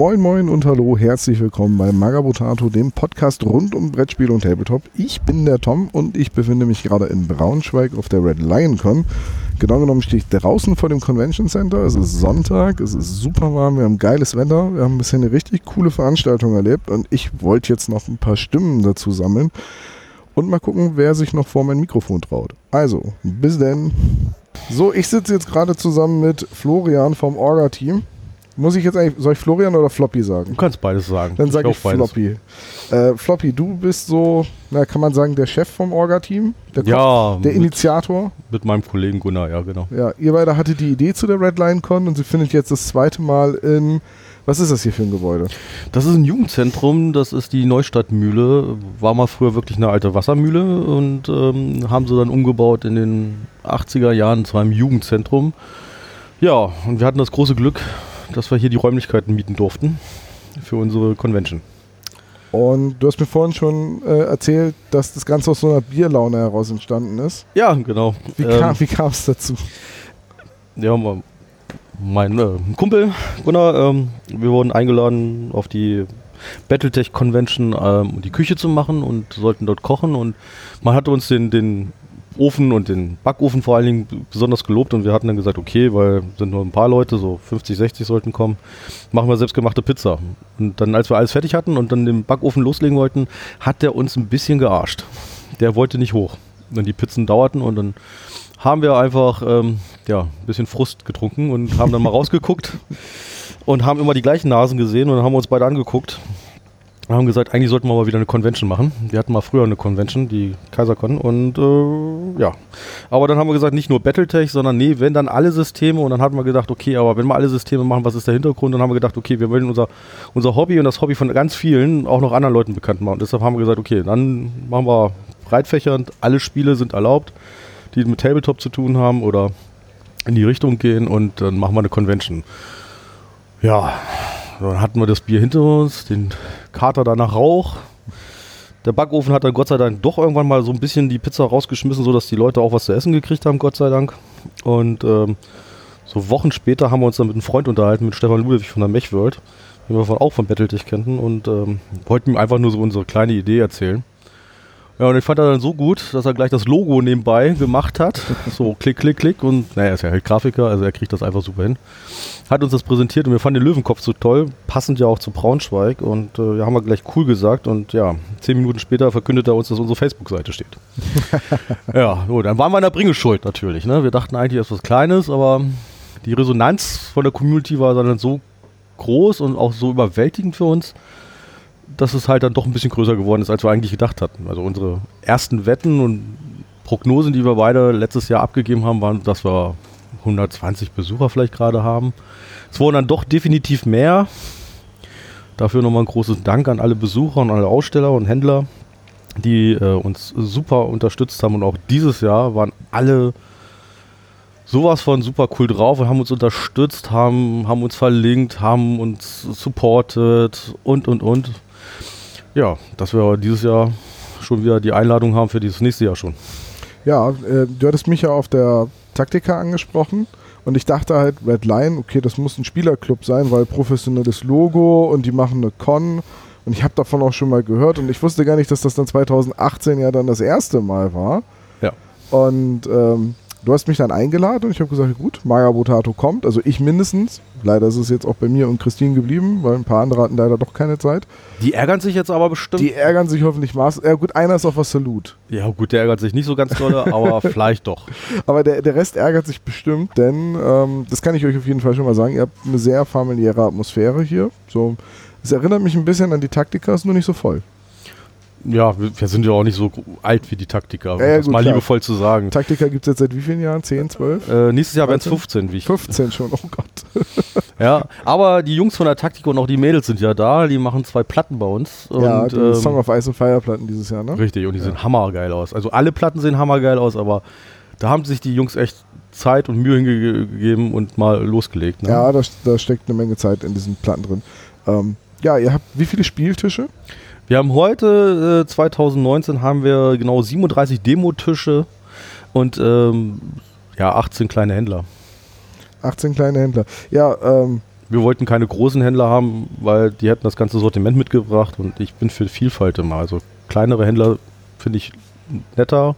Moin Moin und Hallo, herzlich willkommen bei Magabotato, dem Podcast rund um Brettspiel und Tabletop. Ich bin der Tom und ich befinde mich gerade in Braunschweig auf der Red Lion Con. Genau genommen stehe ich draußen vor dem Convention Center. Es ist Sonntag, es ist super warm, wir haben geiles Wetter, wir haben bisher eine richtig coole Veranstaltung erlebt und ich wollte jetzt noch ein paar Stimmen dazu sammeln und mal gucken, wer sich noch vor mein Mikrofon traut. Also, bis denn. So, ich sitze jetzt gerade zusammen mit Florian vom Orga-Team. Muss ich jetzt eigentlich, soll ich Florian oder Floppy sagen? Du kannst beides sagen. Dann sage ich, ich Floppy. Äh, Floppy, du bist so, na, kann man sagen, der Chef vom Orga-Team? Der, ja, der Initiator? Mit meinem Kollegen Gunnar, ja, genau. Ja, ihr beide hattet die Idee zu der Red Lion Con und sie findet jetzt das zweite Mal in, was ist das hier für ein Gebäude? Das ist ein Jugendzentrum, das ist die Neustadtmühle. War mal früher wirklich eine alte Wassermühle und ähm, haben sie dann umgebaut in den 80er Jahren zu einem Jugendzentrum. Ja, und wir hatten das große Glück, dass wir hier die Räumlichkeiten mieten durften für unsere Convention. Und du hast mir vorhin schon äh, erzählt, dass das Ganze aus so einer Bierlaune heraus entstanden ist. Ja, genau. Wie kam ähm, es dazu? Ja, mein äh, Kumpel Gunnar, ähm, wir wurden eingeladen auf die Battletech Convention, ähm, die Küche zu machen und sollten dort kochen und man hatte uns den, den Ofen und den Backofen vor allen Dingen besonders gelobt und wir hatten dann gesagt, okay, weil sind nur ein paar Leute, so 50, 60 sollten kommen, machen wir selbstgemachte Pizza. Und dann, als wir alles fertig hatten und dann den Backofen loslegen wollten, hat der uns ein bisschen gearscht. Der wollte nicht hoch. Und die Pizzen dauerten und dann haben wir einfach ähm, ja, ein bisschen Frust getrunken und haben dann mal rausgeguckt und haben immer die gleichen Nasen gesehen und haben uns beide angeguckt wir haben gesagt, eigentlich sollten wir mal wieder eine Convention machen. Wir hatten mal früher eine Convention, die KaiserCon und äh, ja. Aber dann haben wir gesagt, nicht nur Battletech, sondern nee, wenn dann alle Systeme und dann hatten wir gedacht, okay, aber wenn wir alle Systeme machen, was ist der Hintergrund? Dann haben wir gedacht, okay, wir wollen unser, unser Hobby und das Hobby von ganz vielen auch noch anderen Leuten bekannt machen. Und deshalb haben wir gesagt, okay, dann machen wir breitfächernd, alle Spiele sind erlaubt, die mit Tabletop zu tun haben oder in die Richtung gehen und dann machen wir eine Convention. Ja, dann hatten wir das Bier hinter uns, den Kater da nach Rauch. Der Backofen hat dann Gott sei Dank doch irgendwann mal so ein bisschen die Pizza rausgeschmissen, sodass die Leute auch was zu essen gekriegt haben, Gott sei Dank. Und ähm, so Wochen später haben wir uns dann mit einem Freund unterhalten, mit Stefan Ludwig von der Mechworld, den wir von, auch von Battletech kannten und ähm, wollten ihm einfach nur so unsere kleine Idee erzählen. Ja, und ich fand er dann so gut, dass er gleich das Logo nebenbei gemacht hat. So klick, klick, klick. Und naja, er ist ja halt Grafiker, also er kriegt das einfach super hin. Hat uns das präsentiert und wir fanden den Löwenkopf so toll, passend ja auch zu Braunschweig. Und äh, haben wir gleich cool gesagt. Und ja, zehn Minuten später verkündet er uns, dass unsere Facebook-Seite steht. ja, so, dann waren wir in der Bringeschuld natürlich. Ne? Wir dachten eigentlich, erst was Kleines, aber die Resonanz von der Community war dann so groß und auch so überwältigend für uns dass es halt dann doch ein bisschen größer geworden ist, als wir eigentlich gedacht hatten. Also unsere ersten Wetten und Prognosen, die wir beide letztes Jahr abgegeben haben, waren, dass wir 120 Besucher vielleicht gerade haben. Es wurden dann doch definitiv mehr. Dafür nochmal ein großes Dank an alle Besucher und alle Aussteller und Händler, die äh, uns super unterstützt haben. Und auch dieses Jahr waren alle sowas von super cool drauf und haben uns unterstützt, haben, haben uns verlinkt, haben uns supportet und und und ja, dass wir dieses Jahr schon wieder die Einladung haben für dieses nächste Jahr schon. Ja, äh, du hattest mich ja auf der Taktika angesprochen und ich dachte halt, Red Lion, okay, das muss ein Spielerclub sein, weil professionelles Logo und die machen eine Con und ich habe davon auch schon mal gehört und ich wusste gar nicht, dass das dann 2018 ja dann das erste Mal war. Ja. Und ähm, Du hast mich dann eingeladen und ich habe gesagt, gut, Maya Botato kommt, also ich mindestens. Leider ist es jetzt auch bei mir und Christine geblieben, weil ein paar andere hatten leider doch keine Zeit. Die ärgern sich jetzt aber bestimmt. Die ärgern sich hoffentlich maß. Ja gut, einer ist auf was Salut. Ja gut, der ärgert sich nicht so ganz doll, aber vielleicht doch. Aber der, der Rest ärgert sich bestimmt, denn ähm, das kann ich euch auf jeden Fall schon mal sagen. Ihr habt eine sehr familiäre Atmosphäre hier. So, es erinnert mich ein bisschen an die Taktika, ist nur nicht so voll. Ja, wir sind ja auch nicht so alt wie die Taktiker, um ja, das gut, mal klar. liebevoll zu sagen. Taktiker gibt es jetzt seit wie vielen Jahren? 10, 12? Äh, nächstes Jahr werden es 15, wie ich. 15 schon, oh Gott. ja, aber die Jungs von der Taktik und auch die Mädels sind ja da, die machen zwei Platten bei uns. ja, die ähm, Song of Ice and Fire Platten dieses Jahr, ne? Richtig, und die ja. sehen hammergeil aus. Also alle Platten sehen hammergeil aus, aber da haben sich die Jungs echt Zeit und Mühe hingegeben und mal losgelegt. Ne? Ja, da, da, steckt eine Menge Zeit in diesen Platten drin. Ähm, ja, ihr habt wie viele Spieltische? Wir haben heute, äh, 2019, haben wir genau 37 Demotische und ähm, ja, 18 kleine Händler. 18 kleine Händler. Ja, ähm, wir wollten keine großen Händler haben, weil die hätten das ganze Sortiment mitgebracht und ich bin für Vielfalt immer. Also kleinere Händler finde ich netter,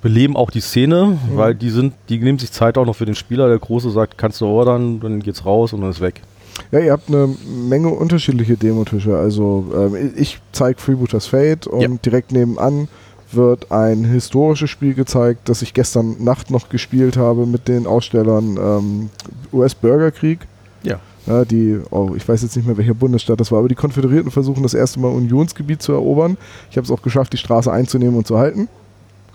beleben auch die Szene, mhm. weil die sind, die nehmen sich Zeit auch noch für den Spieler. Der Große sagt, kannst du ordern, dann geht's raus und dann ist weg. Ja, ihr habt eine Menge unterschiedliche Demotische. Also ähm, ich zeige Freebooters Fate und ja. direkt nebenan wird ein historisches Spiel gezeigt, das ich gestern Nacht noch gespielt habe mit den Ausstellern ähm, US-Bürgerkrieg. Ja. ja. Die, oh, ich weiß jetzt nicht mehr, welcher Bundesstaat das war, aber die Konföderierten versuchen das erste Mal Unionsgebiet zu erobern. Ich habe es auch geschafft, die Straße einzunehmen und zu halten.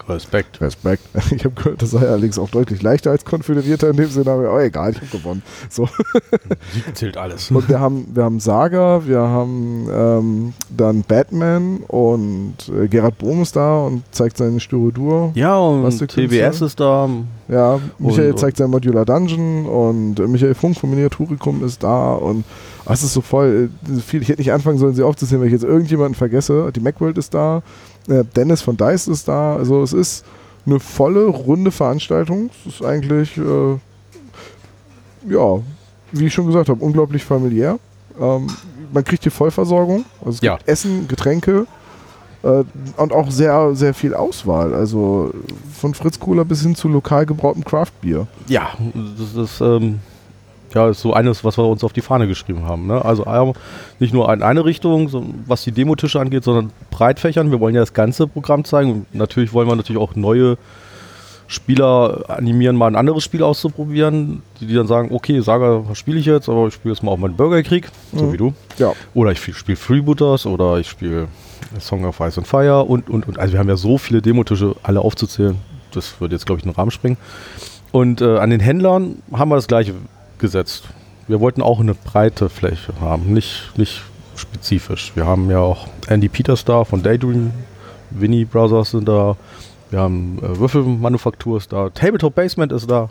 Respekt. Respekt. Ich habe gehört, das sei allerdings auch deutlich leichter als Konföderierter in dem Sinne, aber oh, egal, ich habe gewonnen. So. Sieg zählt alles. Und wir haben, wir haben Saga, wir haben ähm, dann Batman und äh, Gerhard Bohm ist da und zeigt seine Styrodur. Ja, und TBS ist da. Ja, Michael und, zeigt sein Modular Dungeon und äh, Michael Funk vom Miniaturicum ist da und oh, es ist so voll. Äh, viel, ich hätte nicht anfangen sollen, sie aufzusehen, weil ich jetzt irgendjemanden vergesse. Die Macworld ist da. Äh, Dennis von Dice ist da. Also es ist eine volle, runde Veranstaltung. Es ist eigentlich, äh, ja, wie ich schon gesagt habe, unglaublich familiär. Ähm, man kriegt hier Vollversorgung. Also es ja. gibt Essen, Getränke äh, und auch sehr, sehr viel Auswahl. Also von Fritz Cola bis hin zu lokal gebrautem Craftbier. Ja, das ist ähm, ja, ist so eines, was wir uns auf die Fahne geschrieben haben. Ne? Also nicht nur in eine Richtung, so, was die Demotische angeht, sondern breitfächern. Wir wollen ja das ganze Programm zeigen. Und natürlich wollen wir natürlich auch neue Spieler animieren, mal ein anderes Spiel auszuprobieren, die, die dann sagen, okay, Saga spiele ich jetzt, aber ich spiele jetzt mal auch meinen Bürgerkrieg, mhm. so wie du. Ja. Oder ich spiele Freebooters oder ich spiele Song of Ice and Fire und, und, und. Also wir haben ja so viele Demotische, alle aufzuzählen. Das würde jetzt, glaube ich, in den Rahmen springen. Und äh, an den Händlern haben wir das gleiche gesetzt. Wir wollten auch eine breite Fläche haben, nicht, nicht spezifisch. Wir haben ja auch Andy Peters da von Daydream, Winnie Brothers sind da, wir haben äh, Würfelmanufaktur ist da, Tabletop Basement ist da.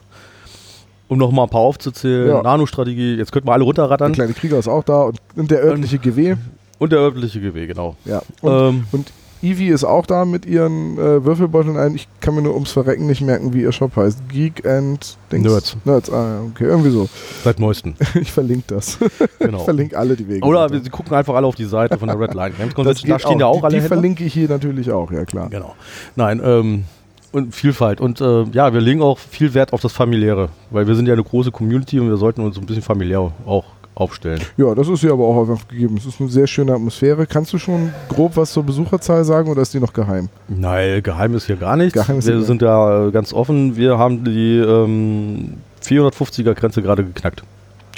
Um noch mal ein paar aufzuzählen, ja. Nano-Strategie, jetzt könnten wir alle runterrattern. Der kleine Krieger ist auch da und, und der örtliche GW. Und der örtliche GW, genau. Ja. Und, ähm, und Eevee ist auch da mit ihren äh, Würfelbeuteln ein. Ich kann mir nur ums Verrecken nicht merken, wie ihr Shop heißt. Geek and Dings. Nerds. Nerds, ah, okay, irgendwie so. Seit neuesten. ich verlinke das. Genau. ich verlinke alle die Wege. Oder wir, sie gucken einfach alle auf die Seite von der Red Line. Da stehen ja auch die, alle Die Händler. verlinke ich hier natürlich auch, ja klar. Genau. Nein, ähm, und Vielfalt. Und äh, ja, wir legen auch viel Wert auf das Familiäre, weil wir sind ja eine große Community und wir sollten uns ein bisschen familiär auch aufstellen. Ja, das ist ja aber auch einfach gegeben. Es ist eine sehr schöne Atmosphäre. Kannst du schon grob was zur Besucherzahl sagen oder ist die noch geheim? Nein, geheim ist hier gar nichts. Geheim wir sind ja ganz offen. Wir haben die ähm, 450er Grenze gerade geknackt.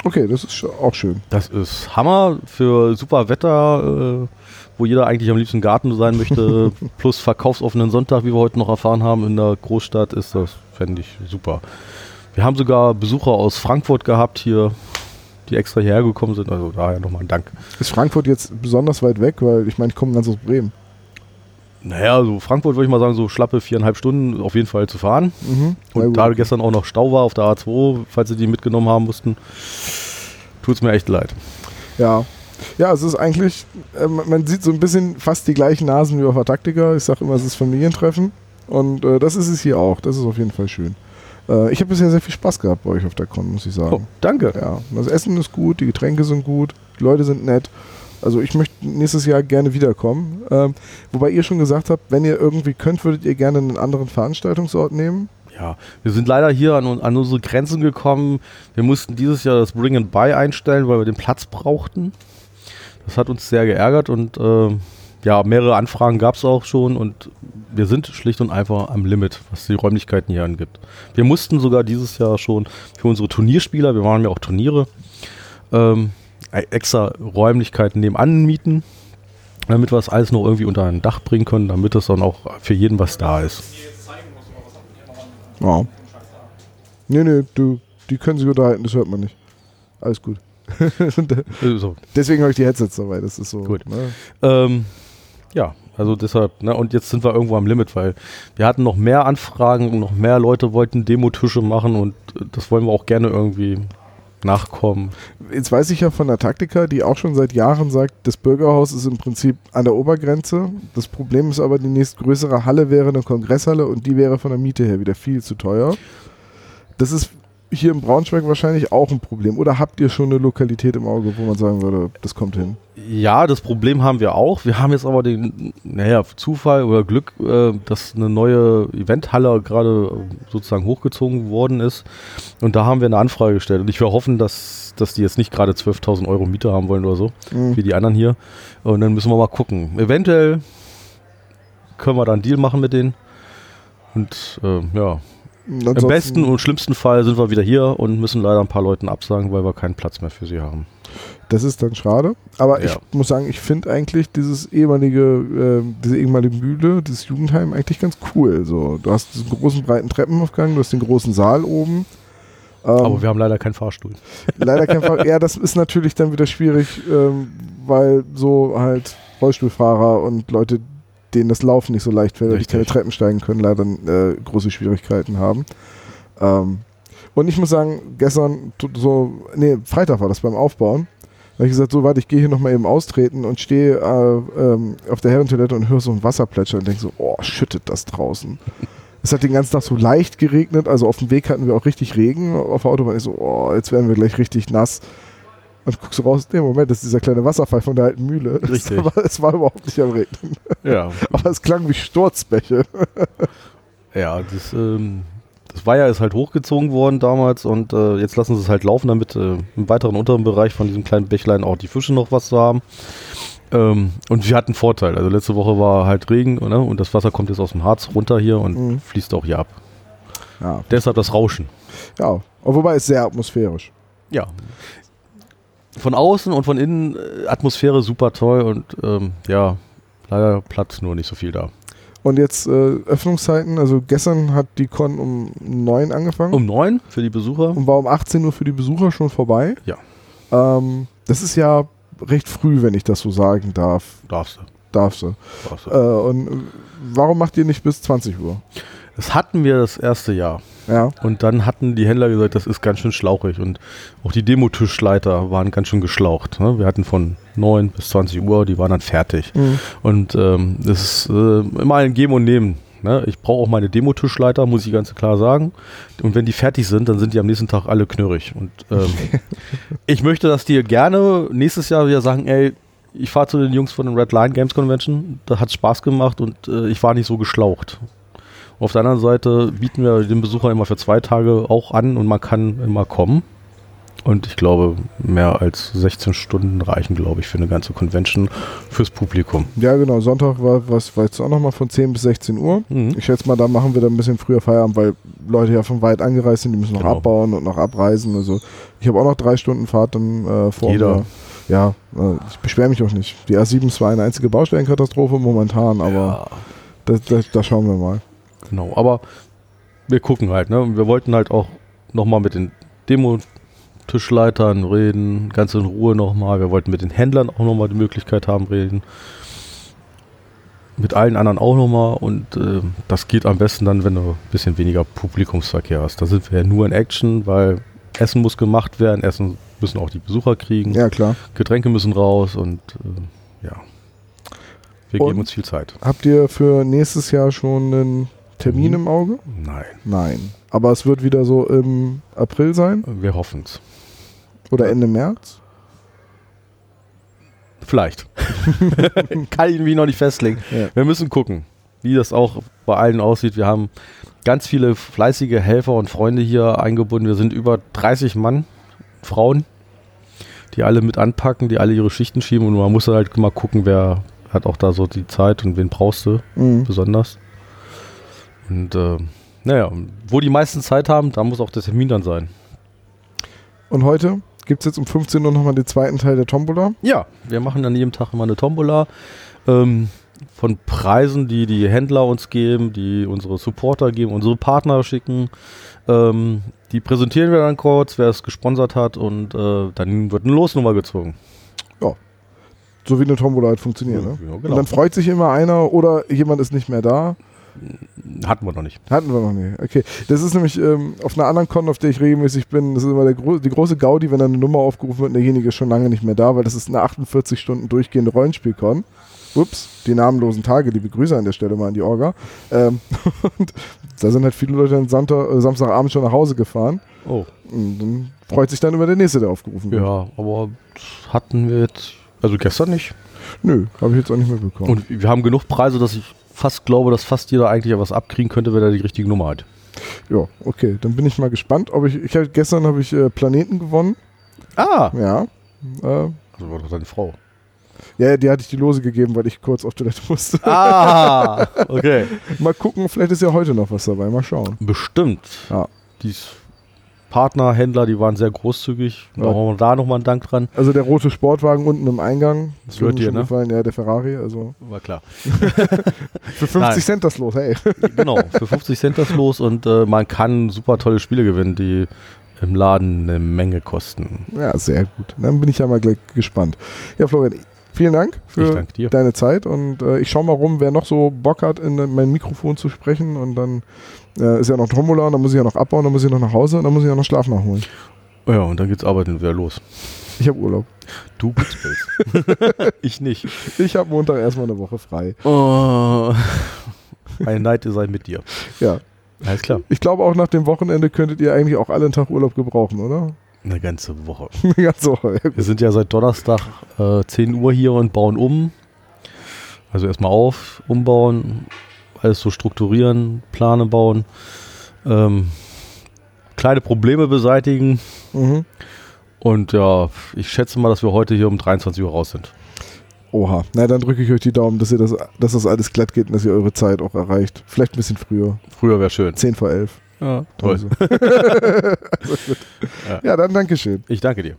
Okay, das ist auch schön. Das ist Hammer für super Wetter, äh, wo jeder eigentlich am liebsten Garten sein möchte, plus verkaufsoffenen Sonntag, wie wir heute noch erfahren haben in der Großstadt, ist das, fände ich super. Wir haben sogar Besucher aus Frankfurt gehabt hier die extra hierher gekommen sind. Also daher nochmal ein Dank. Ist Frankfurt jetzt besonders weit weg? Weil ich meine, ich komme ganz aus Bremen. Naja, also Frankfurt würde ich mal sagen, so schlappe viereinhalb Stunden auf jeden Fall zu fahren. Mhm, und da gestern auch noch Stau war auf der A2, falls sie die mitgenommen haben mussten, tut es mir echt leid. Ja. Ja, es ist eigentlich, äh, man sieht so ein bisschen fast die gleichen Nasen wie auf der Taktika. Ich sage immer, es ist Familientreffen. Und äh, das ist es hier auch. Das ist auf jeden Fall schön. Äh, ich habe bisher sehr viel Spaß gehabt bei euch auf der Con, muss ich sagen. Oh, danke. Ja, das Essen ist gut, die Getränke sind gut, die Leute sind nett. Also ich möchte nächstes Jahr gerne wiederkommen. Ähm, wobei ihr schon gesagt habt, wenn ihr irgendwie könnt, würdet ihr gerne einen anderen Veranstaltungsort nehmen. Ja, wir sind leider hier an, an unsere Grenzen gekommen. Wir mussten dieses Jahr das Bring and Buy einstellen, weil wir den Platz brauchten. Das hat uns sehr geärgert und äh, ja, mehrere Anfragen gab es auch schon und wir sind schlicht und einfach am Limit, was die Räumlichkeiten hier angibt. Wir mussten sogar dieses Jahr schon für unsere Turnierspieler, wir machen ja auch Turniere, ähm, e-, extra Räumlichkeiten nebenan mieten, damit wir das alles noch irgendwie unter ein Dach bringen können, damit es dann auch für jeden was da ist. Ja. Nee, nee, du, die können sich unterhalten, das hört man nicht. Alles gut. Deswegen habe ich die Headsets dabei, das ist so. Gut. Ne? Ähm, ja, also deshalb, ne, und jetzt sind wir irgendwo am Limit, weil wir hatten noch mehr Anfragen, noch mehr Leute wollten Demotische machen und das wollen wir auch gerne irgendwie nachkommen. Jetzt weiß ich ja von der Taktika, die auch schon seit Jahren sagt, das Bürgerhaus ist im Prinzip an der Obergrenze. Das Problem ist aber, die nächstgrößere Halle wäre eine Kongresshalle und die wäre von der Miete her wieder viel zu teuer. Das ist hier in Braunschweig wahrscheinlich auch ein Problem. Oder habt ihr schon eine Lokalität im Auge, wo man sagen würde, das kommt hin? Ja, das Problem haben wir auch. Wir haben jetzt aber den, naja, Zufall oder Glück, äh, dass eine neue Eventhalle gerade sozusagen hochgezogen worden ist. Und da haben wir eine Anfrage gestellt. Und ich will hoffen, dass, dass die jetzt nicht gerade 12.000 Euro Miete haben wollen oder so, Mhm. wie die anderen hier. Und dann müssen wir mal gucken. Eventuell können wir da einen Deal machen mit denen. Und äh, ja, Ansonsten- im besten und schlimmsten Fall sind wir wieder hier und müssen leider ein paar Leuten absagen, weil wir keinen Platz mehr für sie haben. Das ist dann schade. Aber ich Ja. muss sagen, ich finde eigentlich dieses ehemalige, äh, diese ehemalige Mühle, dieses Jugendheim eigentlich ganz cool. So, du hast diesen großen breiten Treppenaufgang, du hast den großen Saal oben. Ähm, Aber wir haben leider keinen Fahrstuhl. leider kein Fall. Ja, das ist natürlich dann wieder schwierig, ähm, weil so halt Rollstuhlfahrer und Leute, denen das Laufen nicht so leicht fällt, weil die keine Treppen steigen können, leider äh, große Schwierigkeiten haben. Ähm, und ich muss sagen, gestern, so, nee, Freitag war das beim Aufbauen. Da habe ich gesagt, so warte, ich gehe hier nochmal eben austreten und stehe äh, ähm, auf der Herrentoilette und höre so ein Wasser plätschern und denke so, oh, schüttet das draußen. Es hat den ganzen Tag so leicht geregnet, also auf dem Weg hatten wir auch richtig Regen auf der Autobahn. Ich so, oh, jetzt werden wir gleich richtig nass. Und guckst du raus, nee, Moment, das ist dieser kleine Wasserfall von der alten Mühle. Richtig. Es war, überhaupt nicht am Regnen. Ja, Aber es klang wie Sturzbäche. ja das, ähm, das Weiher ist halt hochgezogen worden damals und äh, jetzt lassen sie es halt laufen, damit äh, im weiteren unteren Bereich von diesem kleinen Bächlein auch die Fische noch was zu haben. Ähm, und wir hatten Vorteil. Also letzte Woche war halt Regen ne? und das Wasser kommt jetzt aus dem Harz runter hier und Mhm. fließt auch hier ab. Ja, Deshalb das Rauschen. ja. Und wobei es sehr atmosphärisch. Ja. Von außen und von innen äh, Atmosphäre super toll und ähm, ja, leider Platz nur nicht so viel da. Und jetzt äh, Öffnungszeiten, also gestern hat die Con um 9 angefangen Um neun für die Besucher. und war um 18 Uhr für die Besucher schon vorbei. Ja. Ähm, das ist ja recht früh, wenn ich das so sagen darf. Darfst du. Darfst du. Darfst Äh, du. und äh, warum macht ihr nicht bis 20 Uhr? Das hatten wir das erste Jahr. Ja. Und dann hatten die Händler gesagt, das ist ganz schön schlauchig. Und auch die Demotischleiter waren ganz schön geschlaucht. Ne? Wir hatten von 9 bis 20 Uhr, die waren dann fertig. Mhm. Und ähm, das ist äh, immer ein Geben und Nehmen. Ne? Ich brauche auch meine Demotischleiter, muss ich ganz klar sagen. Und wenn die fertig sind, dann sind die am nächsten Tag alle knurrig. Und ähm, ich möchte, dass die gerne nächstes Jahr wieder sagen, ey, ich fahre zu den Jungs von den Red Line Games Convention, da hat Spaß gemacht und äh, ich war nicht so geschlaucht. Auf der anderen Seite bieten wir den Besucher immer für zwei Tage auch an und man kann immer kommen. Und ich glaube, mehr als 16 Stunden reichen, glaube ich, für eine ganze Convention fürs Publikum. Ja, genau. Sonntag war was jetzt auch nochmal von 10 bis 16 Uhr. Mhm. Ich schätze mal, da machen wir dann ein bisschen früher Feierabend, weil Leute ja von weit angereist sind, die müssen noch Genau. abbauen und noch abreisen. Also ich habe auch noch drei Stunden Fahrt dann äh, vor Jeder. mir. Ja, äh, ich beschwere mich auch nicht. Die A7 ist zwar eine einzige Baustellenkatastrophe momentan, aber Ja, da, da, da schauen wir mal. Genau. Aber wir gucken halt, ne? Und wir wollten halt auch nochmal mit den Demo-Tischleitern reden, ganz in Ruhe nochmal. Wir wollten mit den Händlern auch nochmal die Möglichkeit haben, reden. Mit allen anderen auch nochmal. Und äh, das geht am besten dann, wenn du ein bisschen weniger Publikumsverkehr hast. Da sind wir ja nur in Action, weil Essen muss gemacht werden. Essen müssen auch die Besucher kriegen. Ja, klar. Getränke müssen raus und äh, ja. Wir Und? geben uns viel Zeit. Habt ihr für nächstes Jahr schon einen Termin im Auge? Nein, Nein. Aber es wird wieder so im April sein wir hoffen es. oder Ende März? Vielleicht. Kann ich mich noch nicht festlegen. Ja. Wir müssen gucken, wie das auch bei allen aussieht. Wir haben ganz viele fleißige Helfer und Freunde hier eingebunden. Wir sind über 30 Mann, Frauen, die alle mit anpacken, die alle ihre Schichten schieben. Und man muss halt mal gucken, wer hat auch da so die Zeit und wen brauchst du Mhm. besonders. Und äh, naja, wo die meisten Zeit haben, da muss auch der Termin dann sein. Und heute gibt es jetzt um 15 Uhr nochmal den zweiten Teil der Tombola. Ja, wir machen an jedem Tag immer eine Tombola ähm, von Preisen, die die Händler uns geben, die unsere Supporter geben, unsere Partner schicken. Ähm, die präsentieren wir dann kurz, wer es gesponsert hat und äh, dann wird eine Losnummer gezogen. So wie eine Tombola halt funktioniert. Ne? Ja, Und genau. dann freut sich immer einer oder jemand ist nicht mehr da. Hatten wir noch nicht. Hatten wir noch nicht. Okay. Das ist nämlich ähm, auf einer anderen Con, auf der ich regelmäßig bin, das ist immer der gro die große Gaudi, wenn dann eine Nummer aufgerufen wird und derjenige ist schon lange nicht mehr da, weil das ist eine 48 Stunden durchgehende Rollenspielcon. ups, die namenlosen Tage, die Begrüße an der Stelle mal an die Orga. Ähm, und da sind halt viele Leute am Sonntag, äh, Samstagabend schon nach Hause gefahren. Oh. Und dann freut sich dann über der nächste, der aufgerufen wird. Ja, aber hatten wir jetzt, also gestern nicht. Nö, habe ich jetzt auch nicht mitbekommen. Und wir haben genug Preise, dass ich fast glaube, dass fast jeder eigentlich was abkriegen könnte, wenn er die richtige Nummer hat. ja, okay, dann bin ich mal gespannt, ob ich, ich hab, gestern habe ich äh, Planeten gewonnen. Ah! Ja. Äh, Also war doch deine Frau. ja, die hatte ich die Lose gegeben, weil ich kurz auf Toilette musste. Ah! Okay. mal gucken, vielleicht ist ja heute noch was dabei. Mal schauen. Bestimmt. Ja. Die Partner, Händler, die waren sehr großzügig. Ja. Machen wir da nochmal einen Dank dran. Also der rote Sportwagen unten im Eingang. Das gehört mir dir, ne? gefallen. Ja, der Ferrari. Also War klar. für 50 Nein. Cent das los. Hey. genau, für 50 Cent das los und äh, man kann super tolle Spiele gewinnen, die im Laden eine Menge kosten. Ja, sehr gut. Dann bin ich ja mal gleich gespannt. Ja, Florian, vielen Dank für deine Zeit und äh, ich schaue mal rum, wer noch so Bock hat, in mein Mikrofon zu sprechen und dann äh, ist ja noch Tombola und dann muss ich ja noch abbauen, dann muss ich noch nach Hause und dann muss ich ja noch Schlaf nachholen. Ja, und dann geht's arbeiten wieder los. Ich habe Urlaub. Du Space. ich nicht. Ich habe Montag erstmal eine Woche frei. Oh. Ein Neid sei mit dir. Ja, Alles klar. ich glaube auch nach dem Wochenende könntet ihr eigentlich auch alle einen Tag Urlaub gebrauchen, oder? Eine ganze Woche. ja, so. Ja, Wir sind ja seit Donnerstag äh, 10 Uhr hier und bauen um. Also erstmal auf, umbauen, alles so strukturieren, Plane bauen, ähm, kleine Probleme beseitigen Mhm. und ja, ich schätze mal, dass wir heute hier um 23 Uhr raus sind. Oha. Na, dann drücke ich euch die Daumen, dass ihr das, dass das alles glatt geht und dass ihr eure Zeit auch erreicht. Vielleicht ein bisschen früher. Früher wäre schön. 10 vor 11. Ja, toll. Also. Ja. ja, dann Dankeschön. Ich danke dir.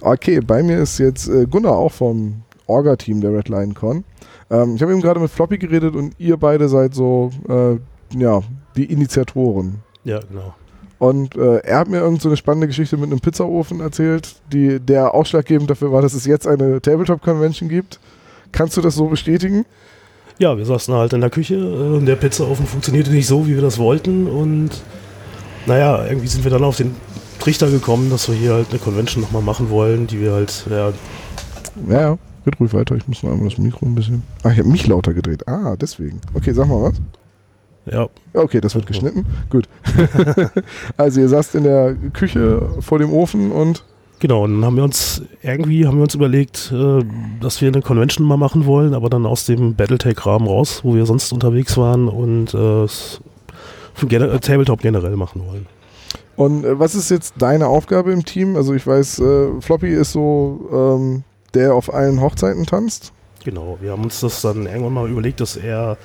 Okay, bei mir ist jetzt äh, Gunnar auch vom Orga-Team der Red Lion Con. Ähm, ich habe eben gerade mit Floppy geredet und ihr beide seid so, äh, ja, die Initiatoren. Ja, genau. Und äh, er hat mir irgend so eine spannende Geschichte mit einem Pizzaofen erzählt, die der ausschlaggebend dafür war, dass es jetzt eine Tabletop-Convention gibt. Kannst du das so bestätigen? Ja, wir saßen halt in der Küche äh, und der Pizzaofen funktionierte nicht so, wie wir das wollten. Und naja, irgendwie sind wir dann auf den Trichter gekommen, dass wir hier halt eine Convention nochmal machen wollen, die wir halt, ja, Ja, Geht ruhig weiter. Ich muss noch einmal das Mikro ein bisschen. Ah, ich habe mich lauter gedreht. Ah, deswegen. Okay, sag mal was. ja, Okay, das wird geschnitten. Gut. also ihr saßt in der Küche vor dem Ofen und genau. Und dann haben wir uns, irgendwie haben wir uns überlegt, äh, dass wir eine Convention mal machen wollen, aber dann aus dem Battletech-Rahmen raus, wo wir sonst unterwegs waren und äh, gener äh, Tabletop generell machen wollen. Und äh, was ist jetzt deine Aufgabe im Team? Also ich weiß, Floppy ist so ähm, der auf allen Hochzeiten tanzt. Genau, wir haben uns das dann irgendwann mal überlegt, dass er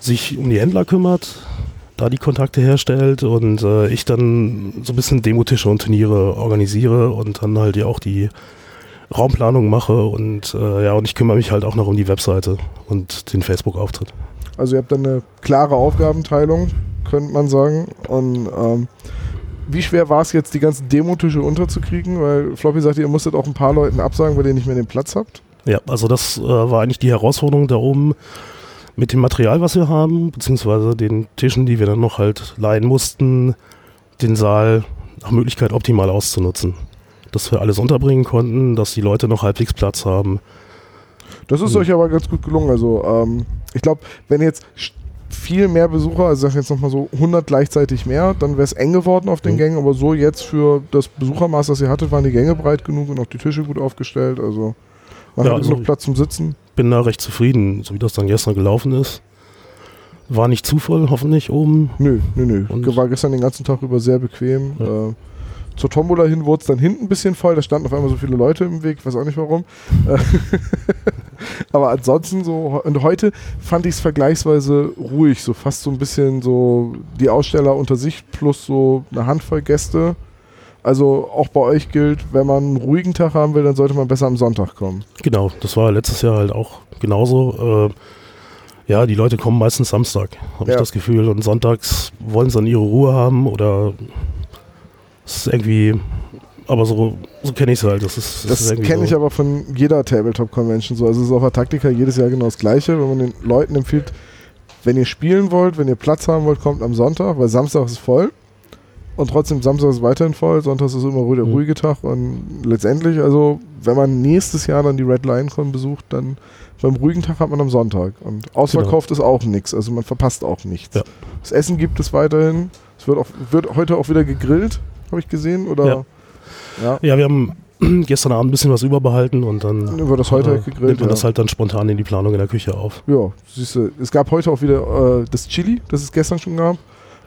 sich um die Händler kümmert, da die Kontakte herstellt und äh, ich dann so ein bisschen Demotische und Turniere organisiere und dann halt ja auch die Raumplanung mache und äh, ja, und ich kümmere mich halt auch noch um die Webseite und den Facebook-Auftritt. Also ihr habt dann eine klare Aufgabenteilung, könnte man sagen. Und ähm, wie schwer war es jetzt, die ganzen Demotische unterzukriegen? Weil Floppy sagte, ihr musstet auch ein paar Leuten absagen, weil ihr nicht mehr den Platz habt. Ja, also das äh, war eigentlich die Herausforderung da oben mit dem Material, was wir haben, beziehungsweise den Tischen, die wir dann noch halt leihen mussten, den Saal nach Möglichkeit optimal auszunutzen. Dass wir alles unterbringen konnten, dass die Leute noch halbwegs Platz haben. Das ist Hm. euch aber ganz gut gelungen. Also ähm, ich glaube, wenn jetzt viel mehr Besucher, also sag jetzt nochmal so 100 gleichzeitig mehr, dann wäre es eng geworden auf den Mhm. Gängen. Aber so jetzt für das Besuchermaß, das ihr hattet, waren die Gänge breit genug und auch die Tische gut aufgestellt. Also man Ja, hat also- genug Platz zum Sitzen. Bin da recht zufrieden, so wie das dann gestern gelaufen ist. War nicht zu voll, hoffentlich oben. Nö, nö, nö. Und- War gestern den ganzen Tag über sehr bequem. Ja. Äh, zur Tombola hin wurde es dann hinten ein bisschen voll. Da standen auf einmal so viele Leute im Weg. Ich weiß auch nicht warum. Äh, Aber ansonsten so. Und heute fand ich es vergleichsweise ruhig. So fast so ein bisschen so die Aussteller unter sich plus so eine Handvoll Gäste. Also auch bei euch gilt, wenn man einen ruhigen Tag haben will, dann sollte man besser am Sonntag kommen. Genau, das war letztes Jahr halt auch genauso. Äh, ja, die Leute kommen meistens Samstag, habe Ja. ich das Gefühl. Und sonntags wollen sie dann ihre Ruhe haben oder es ist irgendwie, aber so, so kenne ich es halt. Das, ist, Das irgendwie kenne so. ich aber von jeder Tabletop-Convention so. Also es ist auf der Taktika jedes Jahr genau das Gleiche. Wenn man den Leuten empfiehlt, wenn ihr spielen wollt, wenn ihr Platz haben wollt, kommt am Sonntag, weil Samstag ist voll. Und trotzdem, Samstag ist weiterhin voll, Sonntag ist immer der Mhm. ruhige Tag. Und letztendlich, also wenn man nächstes Jahr dann die Red Lion Con besucht, dann beim ruhigen Tag hat man am Sonntag. Und ausverkauft ist auch nichts, also man verpasst auch nichts. Ja. Das Essen gibt es weiterhin. Es wird, auch, wird heute auch wieder gegrillt, habe ich gesehen, oder? Ja. Ja. Ja, wir haben gestern Abend ein bisschen was überbehalten und dann wird das heute äh, halt gegrillt. nimmt man ja. das halt dann spontan in die Planung in der Küche auf. Ja, siehst du, es gab heute auch wieder äh, das Chili, das es gestern schon gab.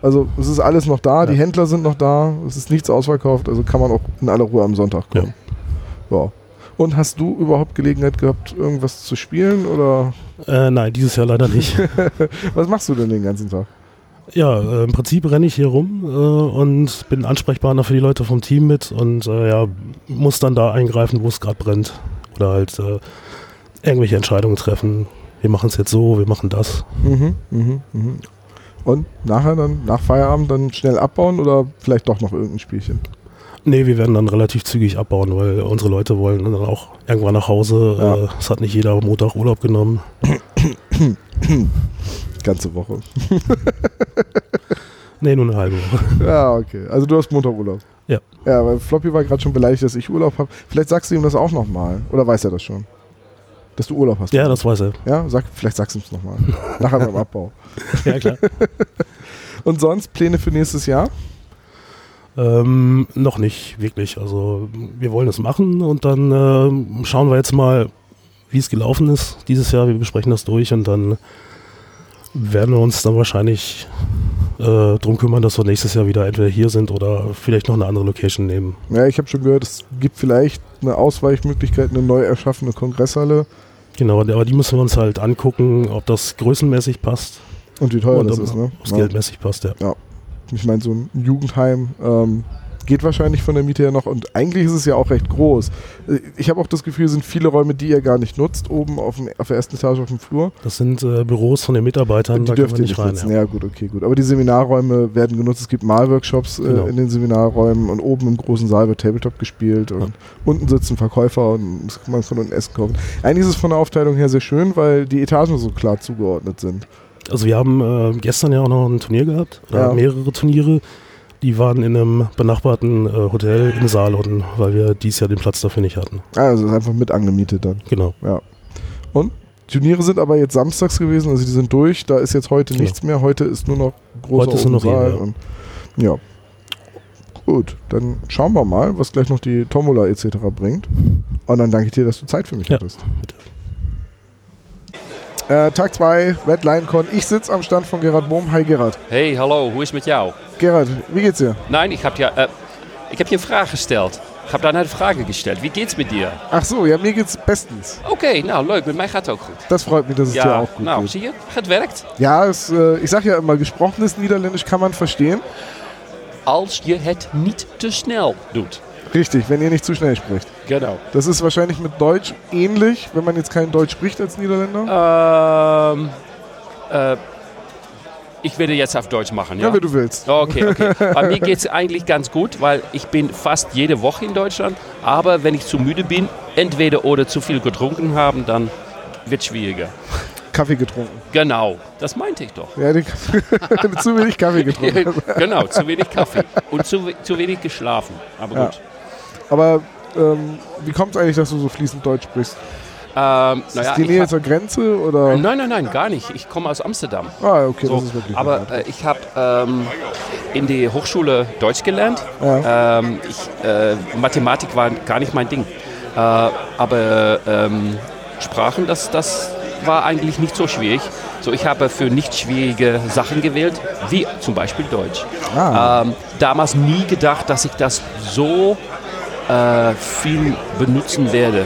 Also es ist alles noch da, die. Händler sind noch da, es ist nichts ausverkauft, also kann man auch in aller Ruhe am Sonntag kommen. Ja. Und hast du überhaupt Gelegenheit gehabt, irgendwas zu spielen oder Äh, nein, dieses Jahr leider nicht. was machst du denn den ganzen Tag? Ja, äh, im Prinzip renne ich hier rum äh, und bin Ansprechpartner für die Leute vom Team mit und äh, ja, muss dann da eingreifen, wo es gerade brennt. Oder halt äh, irgendwelche Entscheidungen treffen. Wir machen es jetzt so, wir machen das. Mhm, mhm, mhm. Und nachher dann, nach Feierabend dann schnell abbauen oder vielleicht doch noch irgendein Spielchen? Nee, wir werden dann relativ zügig abbauen, weil unsere Leute wollen dann auch irgendwann nach Hause. Ja. Äh, Es hat nicht jeder Montag Urlaub genommen. Ganze Woche. Nee, nur eine halbe Woche. Ja, okay. Also du hast Montag Urlaub. Ja. Ja, weil Floppy war gerade schon beleidigt, dass ich Urlaub habe. Vielleicht sagst du ihm das auch nochmal. Oder weiß er das schon? Dass du Urlaub hast. Ja, das weiß er. Ja, sag, vielleicht sagst du es nochmal. Nachher beim Abbau. Ja, klar. Und sonst Pläne für nächstes Jahr? Ähm, noch nicht wirklich. Also wir wollen es machen und dann ähm, schauen wir jetzt mal, wie es gelaufen ist dieses Jahr. Wir besprechen das durch und dann werden wir uns dann wahrscheinlich äh, drum kümmern, dass wir nächstes Jahr wieder entweder hier sind oder vielleicht noch eine andere Location nehmen. Ja, ich habe schon gehört, es gibt vielleicht eine Ausweichmöglichkeit, eine neu erschaffene Kongresshalle. Genau, aber die müssen wir uns halt angucken, ob das größenmäßig passt Und wie teuer und das ob ist, ne? es Ja. geldmäßig passt, ja. Ich meine, so ein Jugendheim ähm, geht wahrscheinlich von der Miete her noch und eigentlich ist es ja auch recht groß. Ich habe auch das Gefühl, es sind viele Räume, die ihr gar nicht nutzt, oben auf, dem, auf der ersten Etage auf dem Flur. Das sind äh, Büros von den Mitarbeitern, die da dürft ihr nicht nicht rein. nutzen. Ja. gut, okay, gut. Aber die Seminarräume werden genutzt. Es gibt Malworkshops äh, Genau. in den Seminarräumen und oben im großen Saal wird Tabletop gespielt und Ja. unten sitzen Verkäufer und man kann unten Essen kaufen. Eigentlich ist es von der Aufteilung her sehr schön, weil die Etagen so klar zugeordnet sind. Also wir haben äh, gestern ja auch noch ein Turnier gehabt, Ja. mehrere Turniere. Die waren in einem benachbarten äh, Hotel Saal unten, weil wir dieses Jahr den Platz dafür nicht hatten. Also ist einfach mit angemietet dann. Genau. Und Turniere sind aber jetzt samstags gewesen, also die sind durch. Da ist jetzt heute Genau. nichts mehr. Heute ist nur noch großer Heute ist nur noch Saal ja. ja. Gut, dann schauen wir mal, was gleich noch die Tombola etc. bringt. Und dann danke ich dir, dass du Zeit für mich Ja, hattest. Äh, Tag 2, Red Lion Con. Ich sitze am Stand von Gerhard Bohm. Hi Gerhard. Hey, hallo, hoe is met jou? Gerhard, wie geht's dir? Nein, ich habe ja, äh, ich habe dir eine Frage gestellt. Ich habe da eine Frage gestellt. Wie geht's mit dir? Ach so, ja, mir geht's bestens. Oké, nou leuk, mij gaat het ook goed. Das freut mich, dass es dir Ja, auch gut nou, geht. zie je, het werkt. Ja, es, äh, ich sag ja immer, gesprochenes Niederländisch kann man verstehen. Als je het niet te snel doet. Richtig, wenn ihr nicht zu schnell spricht. Genau. Das ist wahrscheinlich mit Deutsch ähnlich, wenn man jetzt kein Deutsch spricht als Niederländer. Ähm, äh, ich werde jetzt auf Deutsch machen, ja, ja? wie du willst. Okay, okay. Bei mir geht es eigentlich ganz gut, weil ich bin fast jede Woche in Deutschland. Aber wenn ich zu müde bin, entweder oder zu viel getrunken haben, dann wird es schwieriger. Kaffee getrunken. Genau, das meinte ich doch. Ja, zu wenig Kaffee getrunken. genau, zu wenig Kaffee und zu, zu wenig geschlafen. Aber Ja. gut. Aber ähm, wie kommt es eigentlich, dass du so fließend Deutsch sprichst? Ähm, Ist naja, die Nähe zur Grenze oder? nein, nein, nein, gar nicht. Ich komme aus Amsterdam. Ah, okay, So, das ist wirklich aber äh, ich habe ähm, in der Hochschule Deutsch gelernt. Ja. Ähm, ich, äh, Mathematik war gar nicht mein Ding. Äh, aber ähm, Sprachen, das, das war eigentlich nicht so schwierig. So, ich habe für nicht schwierige Sachen gewählt, wie zum Beispiel Deutsch. Ah. Ähm, damals nie gedacht, dass ich das so äh, viel benutzen werde,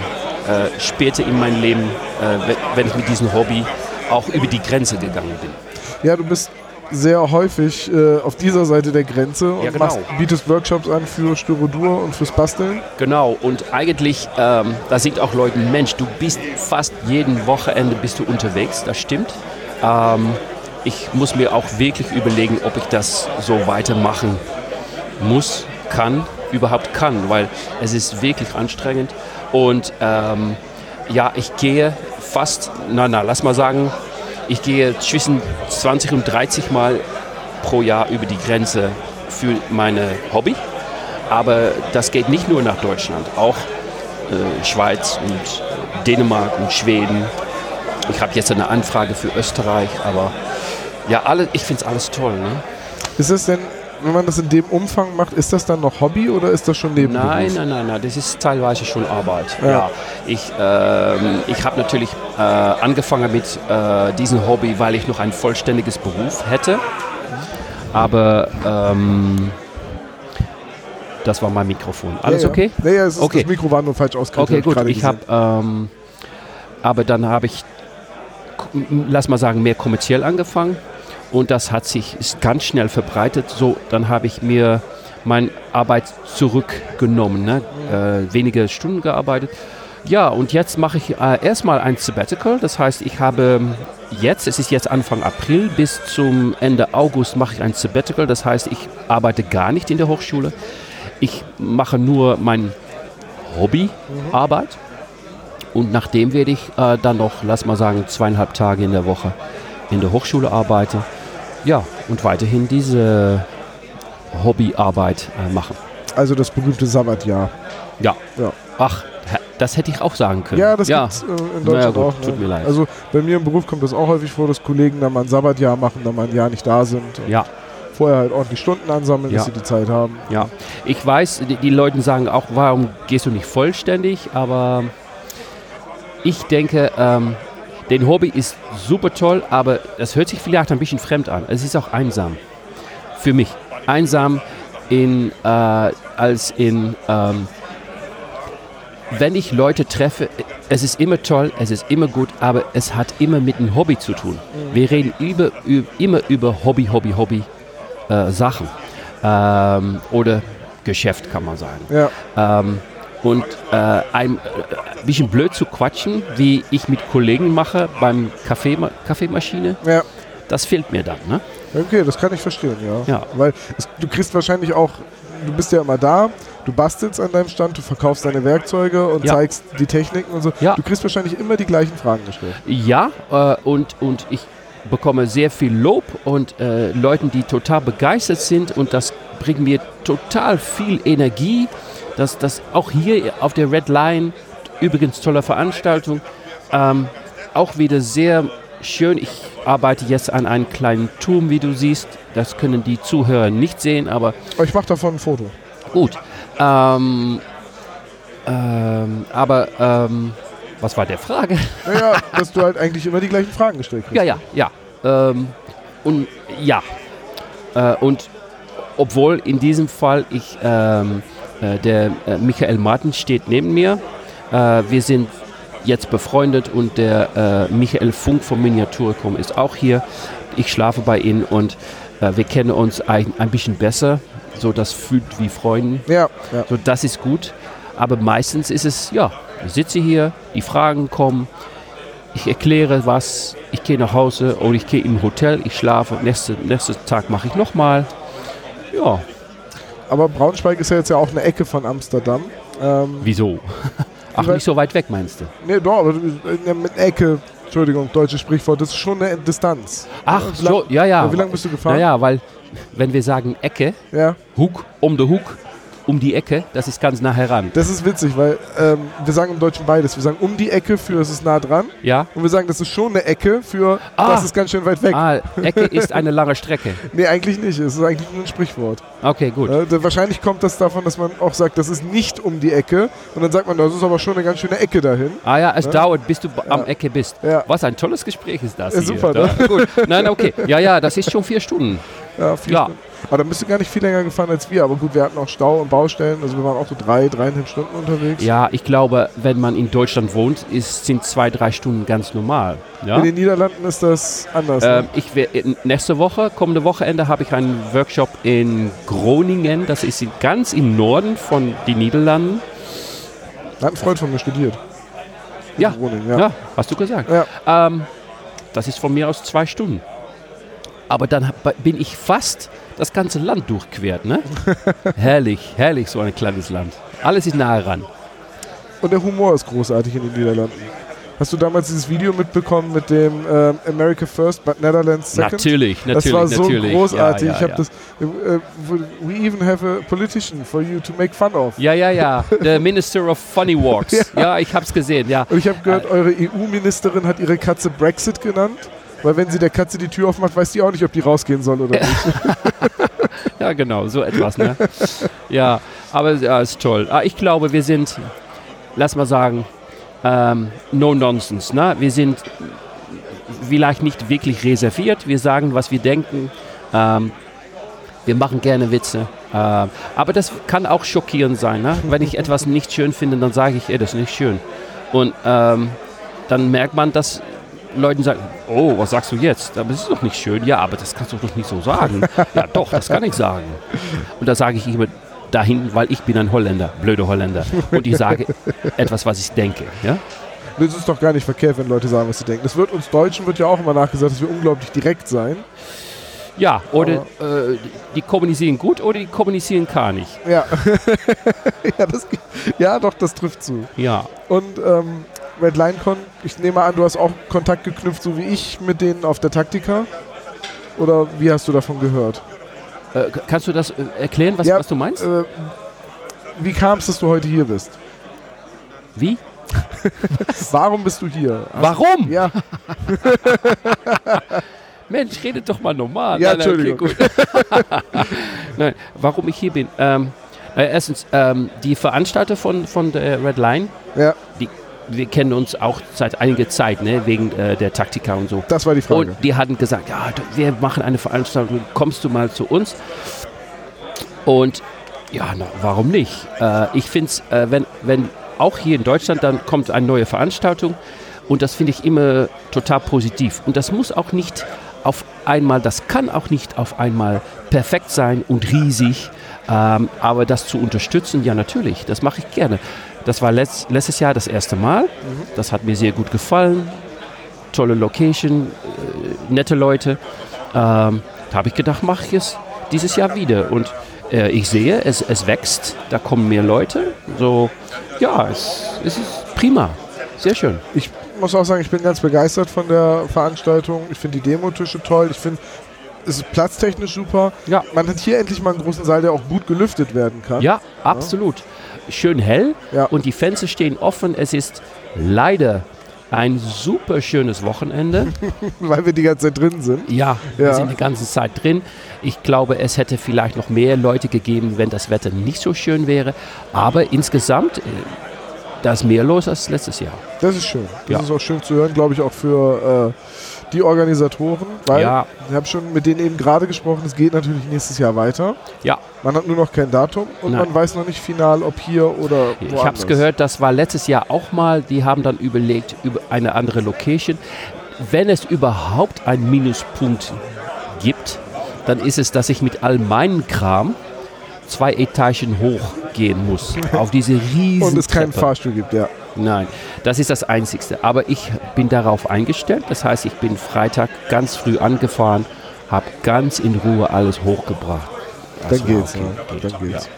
äh, später in meinem Leben, äh, wenn- wenn ich mit diesem Hobby auch über die Grenze gegangen bin. Ja, du bist sehr häufig äh, auf dieser Seite der Grenze und Ja, genau. machst, bietest Workshops an für Styrodur und fürs Basteln. Genau, und eigentlich, ähm, da sind auch Leute, Mensch, du bist fast jeden Wochenende bist du unterwegs, das stimmt. Ähm, ich muss mir auch wirklich überlegen, ob ich das so weitermachen muss, kann, überhaupt kann, weil es ist wirklich anstrengend. Und ähm, ja, ich gehe fast, na, na, lass mal sagen, ich gehe zwischen 20 und 30 Mal pro Jahr über die Grenze für meine Hobby. Aber das geht nicht nur nach Deutschland, auch äh, Schweiz und Dänemark und Schweden. Ich habe jetzt eine Anfrage für Österreich, aber ja, alle, ich finde es alles toll. Ne? Ist es denn, wenn man das in dem Umfang macht, ist das dann noch Hobby oder ist das schon Nebenberuf? Nein, nein, nein, nein, das ist teilweise schon Arbeit. Ja. Ja. Ich, ähm, ich habe natürlich äh, angefangen mit äh, diesem Hobby, weil ich noch ein vollständiges Beruf hätte. Aber ähm, das war mein Mikrofon. Alles ja, ja. okay? Ja, ja, ist, Okay. das Mikro war nur falsch ausgerichtet. Okay, gut. Ich habe, ähm, aber dann habe ich, lass mal sagen, mehr kommerziell angefangen und das hat sich ist ganz schnell verbreitet. So, dann habe ich mir meine Arbeit zurückgenommen, ne? äh, wenige Stunden gearbeitet. Ja, und jetzt mache ich äh, erstmal ein Sabbatical. Das heißt, ich habe jetzt, es ist jetzt Anfang April, bis zum Ende August mache ich ein Sabbatical. Das heißt, ich arbeite gar nicht in der Hochschule. Ich mache nur mein Hobbyarbeit. Und nachdem werde ich äh, dann noch, lass mal sagen, zweieinhalb Tage in der Woche in der Hochschule arbeiten. Ja, und weiterhin diese Hobbyarbeit äh, machen. Also das berühmte Sabbatjahr. Ja. Ja. Ach, das hätte ich auch sagen können. Ja, das gibt's äh, in Deutschland Naja, gut, auch. tut mir leid. Also bei mir im Beruf kommt das auch häufig vor, dass Kollegen dann mal ein Sabbatjahr machen, dann mal ein Jahr nicht da sind. Ja, Vorher halt ordentlich Stunden ansammeln, dass Ja. sie die Zeit haben. ja. Ich weiß, die, die Leute sagen auch, warum gehst du nicht vollständig? Aber ich denke, ähm, den Hobby ist super toll, aber das hört sich vielleicht ein bisschen fremd an. Es ist auch einsam. Für mich. Einsam in, äh, als in, ähm, wenn ich Leute treffe, es ist immer toll, es ist immer gut, aber es hat immer mit einem Hobby zu tun. Wir reden über, über, immer über Hobby, Hobby, Hobby äh, Sachen. Ähm, oder Geschäft kann man sagen. Ja, Ähm, und äh, ein äh, bisschen blöd zu quatschen, wie ich mit Kollegen mache beim Kaffee, Kaffeemaschine, ja. das fehlt mir dann. Ne? Okay, das kann ich verstehen, ja. Ja. Weil es, du kriegst wahrscheinlich auch, du bist ja immer da, du bastelst an deinem Stand, du verkaufst deine Werkzeuge und Ja. zeigst die Techniken und so. Ja. Du kriegst wahrscheinlich immer die gleichen Fragen gestellt. Ja, äh, und, und ich bekomme sehr viel Lob und äh, Leuten, die total begeistert sind und das bringt mir total viel Energie. Das, das auch hier auf der Red Line, übrigens tolle Veranstaltung, ähm, auch wieder sehr schön. Ich arbeite jetzt an einem kleinen Turm, wie du siehst. Das können die Zuhörer nicht sehen, aber ich mache davon ein Foto. Gut. Ähm, ähm, aber ähm, was war der Frage? Naja, dass du halt eigentlich immer die gleichen Fragen gestellt kriegst. ja, ja, ja. Ähm, und ja. Äh, und obwohl in diesem Fall ich ähm, äh, der äh, Michael Martin steht neben mir. Äh, wir sind jetzt befreundet und der äh, Michael Funk vom Miniaturcom ist auch hier. Ich schlafe bei ihm und äh, wir kennen uns ein, ein bisschen besser. So das fühlt wie Freunde. Ja, ja. So, das ist gut. Aber meistens ist es, ja, ich sitze hier, die Fragen kommen, ich erkläre was, ich gehe nach Hause oder ich gehe im Hotel, ich schlafe, nächsten nächsten Tag mache ich nochmal. Ja, Aber Braunschweig ist ja jetzt ja auch eine Ecke von Amsterdam. Ähm, wieso? Ach, nicht so weit weg, meinst du? nee, doch, aber mit Ecke, Entschuldigung, deutsches Sprichwort, das ist schon eine Distanz. Ach, lang- so, ja, ja. Wie lange bist du gefahren? Naja, weil, wenn wir sagen Ecke, Ja, Hook, um the Hook, um die Ecke, das ist ganz nah heran. das ist witzig, weil ähm, wir sagen im Deutschen beides. Wir sagen um die Ecke für es ist nah dran Ja? und wir sagen, das ist schon eine Ecke für Ah. das ist ganz schön weit weg. Ah, Ecke ist eine lange Strecke. Nee, eigentlich nicht. Es ist eigentlich nur ein Sprichwort. Okay, gut. Äh, da- wahrscheinlich kommt das davon, dass man auch sagt, das ist nicht um die Ecke und dann sagt man, das ist aber schon eine ganz schöne Ecke dahin. Ah ja, es dauert, bis du b- am Ecke bist. Ja. Was ein tolles Gespräch ist das Ja, hier. super, da. Gut. Nein, okay. Ja, ja, das ist schon vier Stunden. Ja, vier Ja. Stunden. Aber dann bist du gar nicht viel länger gefahren als wir. Aber gut, wir hatten auch Stau und Baustellen. Also wir waren auch so drei, dreieinhalb Stunden unterwegs. Ja, ich glaube, wenn man in Deutschland wohnt, ist, sind zwei, drei Stunden ganz normal. Ja? In den Niederlanden ist das anders. Ähm, ne? ich wär, in- nächste Woche, kommende Wochenende, habe ich einen Workshop in Groningen. Das ist ganz im Norden von den Niederlanden. Da hat ein Freund von mir studiert. Ja. Groningen, Ja, ja. hast du gesagt. Ja. Ähm, das ist von mir aus zwei Stunden. Aber dann bin ich fast das ganze Land durchquert. Ne? herrlich, herrlich, so ein kleines Land. Alles ist nahe ran. Und der Humor ist großartig in den Niederlanden. Hast du damals dieses Video mitbekommen mit dem ähm, America First but Netherlands Second? Natürlich, natürlich, Das war so natürlich. großartig. Ja, ja, ich habe ja. das. Äh, we even have a politician for you to make fun of. Ja, ja, ja. The Minister of Funny Walks. ja. ich hab's gesehen, ja. Und ich habe gehört, eure EU-Ministerin hat ihre Katze Brexit genannt. Weil wenn sie der Katze die Tür aufmacht, weiß die auch nicht, ob die rausgehen soll oder nicht. Ja, genau, so etwas, ne? ja, aber ja, ist toll. Ah, Ich glaube, wir sind, lass mal sagen, ähm, no nonsense, ne? Wir sind vielleicht nicht wirklich reserviert. Wir sagen, was wir denken. Ähm, wir machen gerne Witze. Ähm, aber das kann auch schockierend sein. Ne? Wenn ich etwas nicht schön finde, dann sage ich, ey, das ist nicht schön. Und ähm, dann merkt man, dass Leute sagen, oh, was sagst du jetzt? Aber das ist doch nicht schön. Ja, aber das kannst du doch nicht so sagen. ja, doch, das kann ich sagen. Und da sage ich immer dahin, weil ich bin ein Holländer, blöde Holländer. Und ich sage etwas, was ich denke. Ja? Das ist doch gar nicht verkehrt, wenn Leute sagen, was sie denken. Das wird uns Deutschen wird ja auch immer nachgesagt, dass wir unglaublich direkt sein. Ja, oder äh, die kommunizieren gut oder die kommunizieren gar nicht. Ja. ja, das, ja, doch, das trifft zu. Ja. Und ähm, Red Line Con, ich nehme an, du hast auch Kontakt geknüpft, so wie ich, mit denen auf der Taktika. Oder wie hast du davon gehört? Äh, kannst du das äh, erklären, was, Ja, was du meinst? Äh, wie kam es, dass du heute hier bist? Wie? Warum bist du hier? Warum? Ja, Mensch, redet doch mal normal. Ja, Nein, okay, Entschuldigung. gut. Nein, warum ich hier bin. Ähm, äh, erstens, ähm, die Veranstalter von, von der Red Line, ja, die, wir kennen uns auch seit einiger Zeit, ne, wegen äh, der Taktika und so. das war die Frage. Und die hatten gesagt, ja, wir machen eine Veranstaltung, kommst du mal zu uns? Und ja, na, warum nicht? Äh, ich finde es, äh, wenn, wenn auch hier in Deutschland, dann kommt eine neue Veranstaltung und das finde ich immer total positiv. Und das muss auch nicht auf einmal, das kann auch nicht auf einmal perfekt sein und riesig, ähm, aber das zu unterstützen, ja natürlich, das mache ich gerne. Das war letzt, letztes Jahr das erste Mal, das hat mir sehr gut gefallen, tolle Location, äh, nette Leute. Ähm, da habe ich gedacht, mache ich es dieses Jahr wieder. Und äh, ich sehe, es, es wächst, da kommen mehr Leute. So, ja, es, es ist prima. Sehr schön. Ich muss auch sagen, ich bin ganz begeistert von der Veranstaltung. Ich finde die Demotische toll. Ich finde, es ist platztechnisch super. Ja. Man hat hier endlich mal einen großen Saal, der auch gut gelüftet werden kann. Ja, absolut. Schön hell Ja. und die Fenster stehen offen. Es ist leider ein super schönes Wochenende. Weil wir die ganze Zeit drin sind. Ja, wir Ja. sind die ganze Zeit drin. Ich glaube, es hätte vielleicht noch mehr Leute gegeben, wenn das Wetter nicht so schön wäre. Aber insgesamt, äh, da ist mehr los als letztes Jahr. Das ist schön. Das Ja. ist auch schön zu hören, glaube ich, auch für äh, die Organisatoren. Weil Ja. ich habe schon mit denen eben gerade gesprochen, es geht natürlich nächstes Jahr weiter. Ja, Man hat nur noch kein Datum und Nein. man weiß noch nicht final, ob hier oder woanders. ich habe es gehört, das war letztes Jahr auch mal. Die haben dann überlegt, über eine andere Location. Wenn es überhaupt einen Minuspunkt gibt, dann ist es, dass ich mit all meinem Kram zwei Etagen hochgehen muss. auf diese riesen Und es keinen. Fahrstuhl gibt, ja. Nein, das ist das Einzigste. Aber ich bin darauf eingestellt. Das heißt, ich bin Freitag ganz früh angefahren, habe ganz in Ruhe alles hochgebracht. Das Dann geht's, okay, ja. Dann geht's.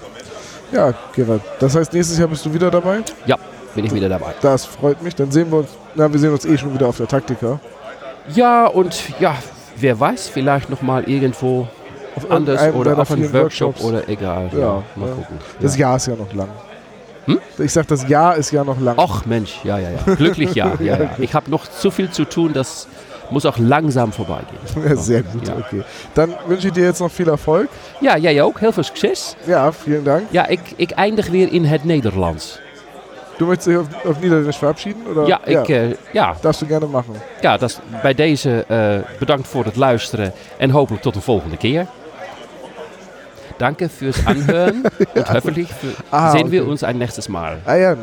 Ja, Gerald. Das heißt, nächstes Jahr bist du wieder dabei? Ja, bin ich wieder dabei. Das freut mich. Dann sehen wir uns, na, wir sehen uns eh schon wieder auf der Taktika. Ja, und ja, wer weiß, vielleicht noch mal irgendwo Auf anders oder auf einem Workshop Workshops. oder egal. Ja, mal ja. gucken. Das ja. Jahr ist ja noch lang. Hm? Ich sag, das Jahr ist ja noch lang. Ach Mensch, ja, ja, ja. Glücklich ja. ja, ja. Ich habe noch zu viel zu tun, das muss auch langsam vorbeigehen. Sehr gut, Ja. okay. Dann wünsche ich dir jetzt noch viel Erfolg. Ja, jij ook. Heel veel succes. Ja, vielen Dank. Ja, ik, ik eindig weer in het Nederlands. Du möchtest dich auf, auf Niederländisch verabschieden? Oder? Ja, ik, eh, ja, Darfst du gerne machen. ja dat is bij deze eh, bedankt voor het luisteren en hopelijk tot een volgende keer. Danke fürs Anhören und hoffentlich für, Ah, sehen wir okay. uns ein nächstes Mal. Ah ja,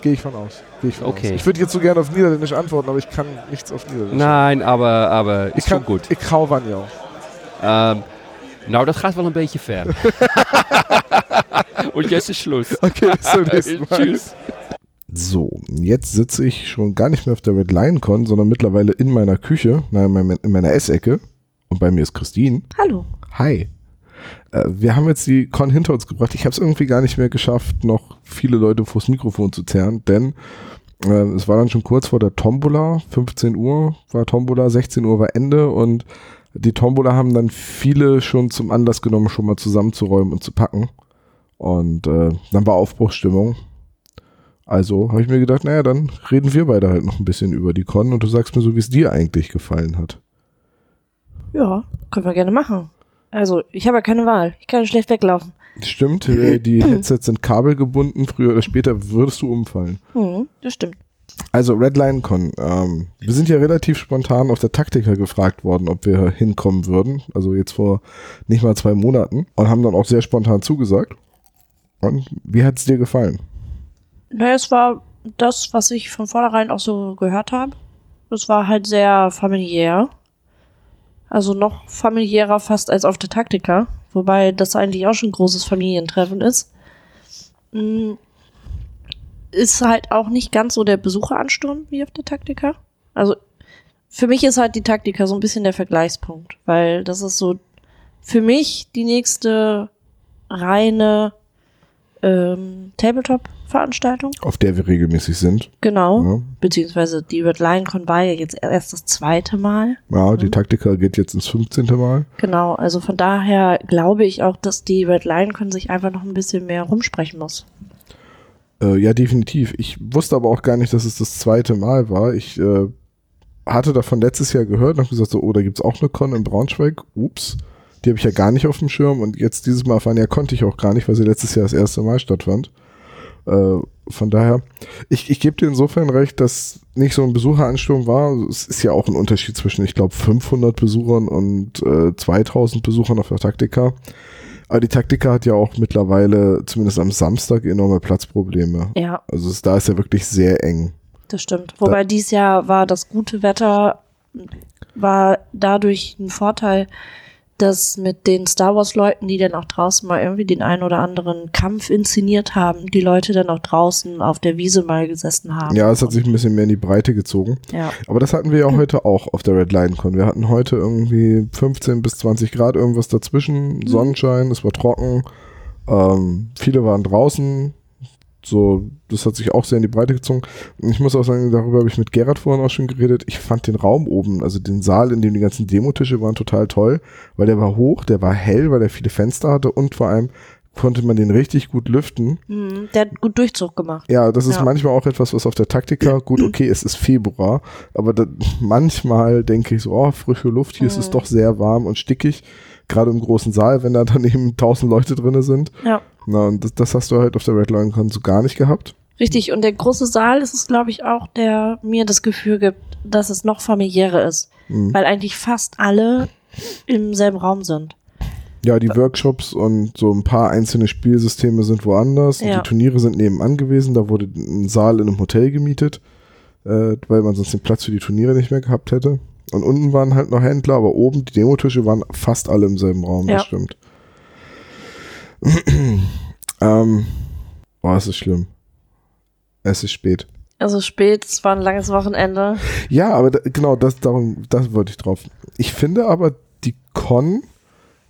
gehe ich von aus. Ich von Okay. aus. Ich würde jetzt so gerne auf Niederländisch antworten, aber ich kann nichts auf Niederländisch. Nein, aber, aber ich ist kann, schon gut. Ik hou van jou. Ähm, nou, dat gaat wel een beetje ver. und jetzt ist Schluss. Okay, bis zum nächsten Mal. Tschüss. So, jetzt sitze ich schon gar nicht mehr auf der Red Lion Con, sondern mittlerweile in meiner Küche, nein, in meiner Essecke. Und bei mir ist Christine. Hallo. Hi. Äh, wir haben jetzt die Con hinter uns gebracht. Ich habe es irgendwie gar nicht mehr geschafft, noch viele Leute vors Mikrofon zu zerren, denn Äh, es war dann schon kurz vor der Tombola, 15 Uhr war Tombola, 16 Uhr war Ende und die Tombola haben dann viele schon zum Anlass genommen, schon mal zusammenzuräumen und zu packen. Und äh, dann war Aufbruchsstimmung. Also habe ich mir gedacht, naja, dann reden wir beide halt noch ein bisschen über die Con und du sagst mir so, wie es dir eigentlich gefallen hat. Ja, können wir gerne machen. Also, ich habe ja keine Wahl. Ich kann schlecht weglaufen. Stimmt, äh, die Headsets sind kabelgebunden. Früher oder später würdest du umfallen. Hm, das stimmt. Also Redline Con. Ähm, wir sind ja relativ spontan auf der Taktiker gefragt worden, ob wir hinkommen würden. Also jetzt vor nicht mal zwei Monaten. Und haben dann auch sehr spontan zugesagt. Und wie hat es dir gefallen? Naja, es war das, was ich von vornherein auch so gehört habe. Es war halt sehr familiär. Also noch familiärer fast als auf der Taktika. Wobei das eigentlich auch schon ein großes Familientreffen ist. Mm, Ist halt auch nicht ganz so der Besucheransturm wie auf der Taktika. Also für mich ist halt die Taktika so ein bisschen der Vergleichspunkt, weil das ist so für mich die nächste reine ähm, Tabletop-Veranstaltung. Auf der wir regelmäßig sind. Genau. Ja, Beziehungsweise die Red Lion Con war ja jetzt erst das zweite Mal. ja die Taktiker geht jetzt ins 15. Mal. Genau, also von daher glaube ich auch, dass die Red Lion Con sich einfach noch ein bisschen mehr rumsprechen muss. Äh, ja, definitiv. Ich wusste aber auch gar nicht, dass es das zweite Mal war. Ich äh, hatte davon letztes Jahr gehört und habe gesagt, so, oh, da gibt's auch eine Con in Braunschweig. Ups. Die habe ich ja gar nicht auf dem Schirm und jetzt dieses Mal erfahren, ja, konnte ich auch gar nicht, weil sie letztes Jahr das erste Mal stattfand. Äh, von daher, ich, ich gebe dir insofern recht, dass nicht so ein Besucheransturm war. Es ist ja auch ein Unterschied zwischen, ich glaube, 500 Besuchern und äh, 2000 Besuchern auf der Taktika. Aber die Taktika hat ja auch mittlerweile, zumindest am Samstag, enorme Platzprobleme. Ja, Also es, da ist ja wirklich sehr eng. das stimmt. Wobei dieses Jahr war das gute Wetter, war dadurch ein Vorteil, dass mit den Star Wars-Leuten, die dann auch draußen mal irgendwie den einen oder anderen Kampf inszeniert haben, die Leute dann auch draußen auf der Wiese mal gesessen haben. Ja, es hat sich ein bisschen mehr in die Breite gezogen. Ja. Aber das hatten wir ja heute auch auf der Red Line Con. Wir hatten heute irgendwie 15 bis 20 Grad, irgendwas dazwischen, Sonnenschein, es war trocken. Ähm, viele waren draußen. So, das hat sich auch sehr in die Breite gezogen. Und ich muss auch sagen, darüber habe ich mit Gerhard vorhin auch schon geredet. Ich fand den Raum oben, also den Saal, in dem die ganzen Demotische waren, total toll, weil der war hoch, der war hell, weil er viele Fenster hatte und vor allem konnte man den richtig gut lüften. Mhm, der hat gut Durchzug gemacht. Ja, das ist Ja. manchmal auch etwas, was auf der Taktika, gut, okay, es ist Februar, aber da, manchmal denke ich so, oh, frische Luft, hier ist es Mhm. doch sehr warm und stickig, gerade im großen Saal, wenn da dann eben tausend Leute drinne sind. Ja. Na, und das, das hast du halt auf der Red Lion Con so gar nicht gehabt. Richtig, und der große Saal ist es, glaube ich, auch, der mir das Gefühl gibt, dass es noch familiärer ist. Mhm. Weil eigentlich fast alle im selben Raum sind. Ja, die Workshops und so ein paar einzelne Spielsysteme sind woanders. Und Ja. die Turniere sind nebenan gewesen. Da wurde ein Saal in einem Hotel gemietet, äh, weil man sonst den Platz für die Turniere nicht mehr gehabt hätte. Und unten waren halt noch Händler, aber oben die Demotische waren fast alle im selben Raum, Ja. das stimmt. ähm, oh, es ist schlimm. Es ist spät. Also spät, es war ein langes Wochenende. Ja, aber da, genau, das, darum, das wollte ich drauf. Ich finde aber, die Con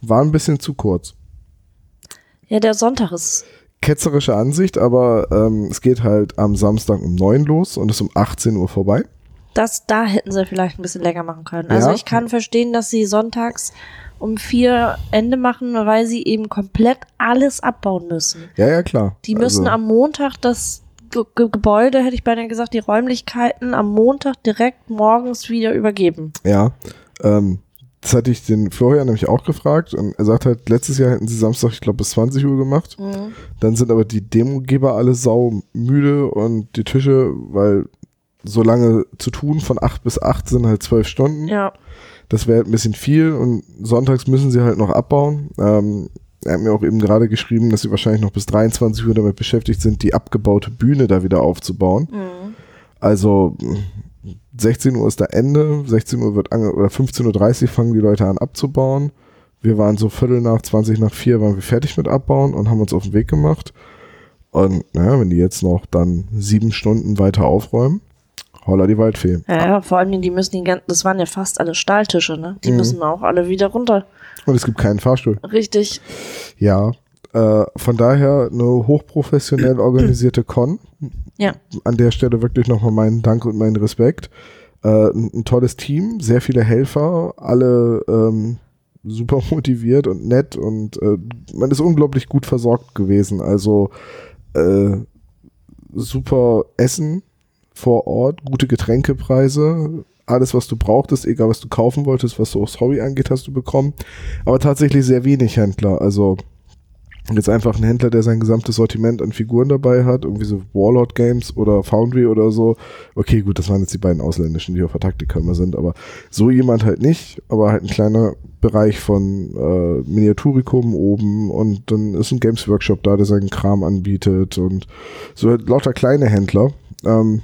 war ein bisschen zu kurz. Ja, der Sonntag ist. ketzerische Ansicht, aber ähm, es geht halt am Samstag um 9 los und ist um 18 Uhr vorbei. Das, da hätten sie vielleicht ein bisschen länger machen können. Also Ja. ich kann verstehen, dass sie sonntags um vier Ende machen, weil sie eben komplett alles abbauen müssen. Ja, ja, klar. Die müssen also, am Montag das Ge Ge Gebäude, hätte ich beinahe gesagt, die Räumlichkeiten am Montag direkt morgens wieder übergeben. Ja, ähm, das hatte ich den Florian nämlich auch gefragt und er sagt halt, letztes Jahr hätten sie Samstag, ich glaube, bis 20 Uhr gemacht. Mhm. Dann sind aber die Demogeber alle sau müde und die Tische, weil so lange zu tun, von 8 bis 8 sind halt 12 Stunden. Ja, Das wäre halt ein bisschen viel und sonntags müssen sie halt noch abbauen. Ähm, er hat mir auch eben gerade geschrieben, dass sie wahrscheinlich noch bis 23 Uhr damit beschäftigt sind, die abgebaute Bühne da wieder aufzubauen. mhm. Also mh, 16 Uhr ist da Ende, 16 Uhr wird ange oder 15.30 Uhr fangen die Leute an abzubauen. Wir waren so Viertel nach 20 nach 4 waren wir fertig mit abbauen und haben uns auf den Weg gemacht. Und naja, wenn die jetzt noch dann sieben Stunden weiter aufräumen, holla die Waldfee. Ja, ja, vor allem, die müssen die ganzen, das waren ja fast alle Stahltische, ne? Die Mhm. müssen auch alle wieder runter. Und es gibt keinen Fahrstuhl. Richtig. Ja, Äh, von daher eine hochprofessionell organisierte Con. Ja. An der Stelle wirklich nochmal meinen Dank und meinen Respekt. Äh, ein, ein tolles Team, sehr viele Helfer, alle ähm, super motiviert und nett und äh, man ist unglaublich gut versorgt gewesen. Also äh, super Essen vor Ort, gute Getränkepreise, alles, was du brauchtest, egal was du kaufen wolltest, was so aufs Hobby angeht, hast du bekommen. Aber tatsächlich sehr wenig Händler. Also jetzt einfach ein Händler, der sein gesamtes Sortiment an Figuren dabei hat, irgendwie so Warlord Games oder Foundry oder so. Okay, gut, das waren jetzt die beiden ausländischen, die auf der Taktikkammer sind, aber so jemand halt nicht, aber halt ein kleiner Bereich von äh, Miniaturikum oben und dann ist ein Games Workshop da, der seinen Kram anbietet und so halt lauter kleine Händler. Ähm,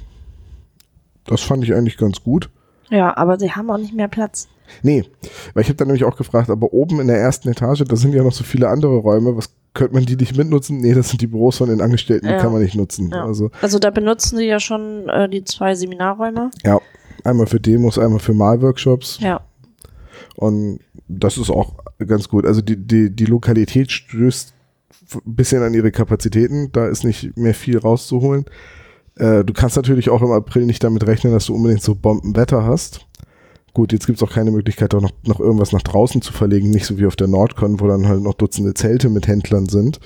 das fand ich eigentlich ganz gut. Ja, aber sie haben auch nicht mehr Platz. Nee, weil ich habe dann nämlich auch gefragt, aber oben in der ersten Etage, da sind ja noch so viele andere Räume, was könnte man die nicht mitnutzen? Nee, das sind die Büros von den Angestellten, die Ja. kann man nicht nutzen. Ja. Also Also da benutzen sie ja schon äh, die zwei Seminarräume. ja, einmal für Demos, einmal für Malworkshops Ja. und das ist auch ganz gut. Also die, die, die Lokalität stößt ein bisschen an ihre Kapazitäten, da ist nicht mehr viel rauszuholen. Äh, du kannst natürlich auch im April nicht damit rechnen, dass du unbedingt so Bombenwetter hast. Gut, jetzt gibt's auch keine Möglichkeit, auch noch, noch irgendwas nach draußen zu verlegen, nicht so wie auf der Nordcon, wo dann halt noch Dutzende Zelte mit Händlern sind.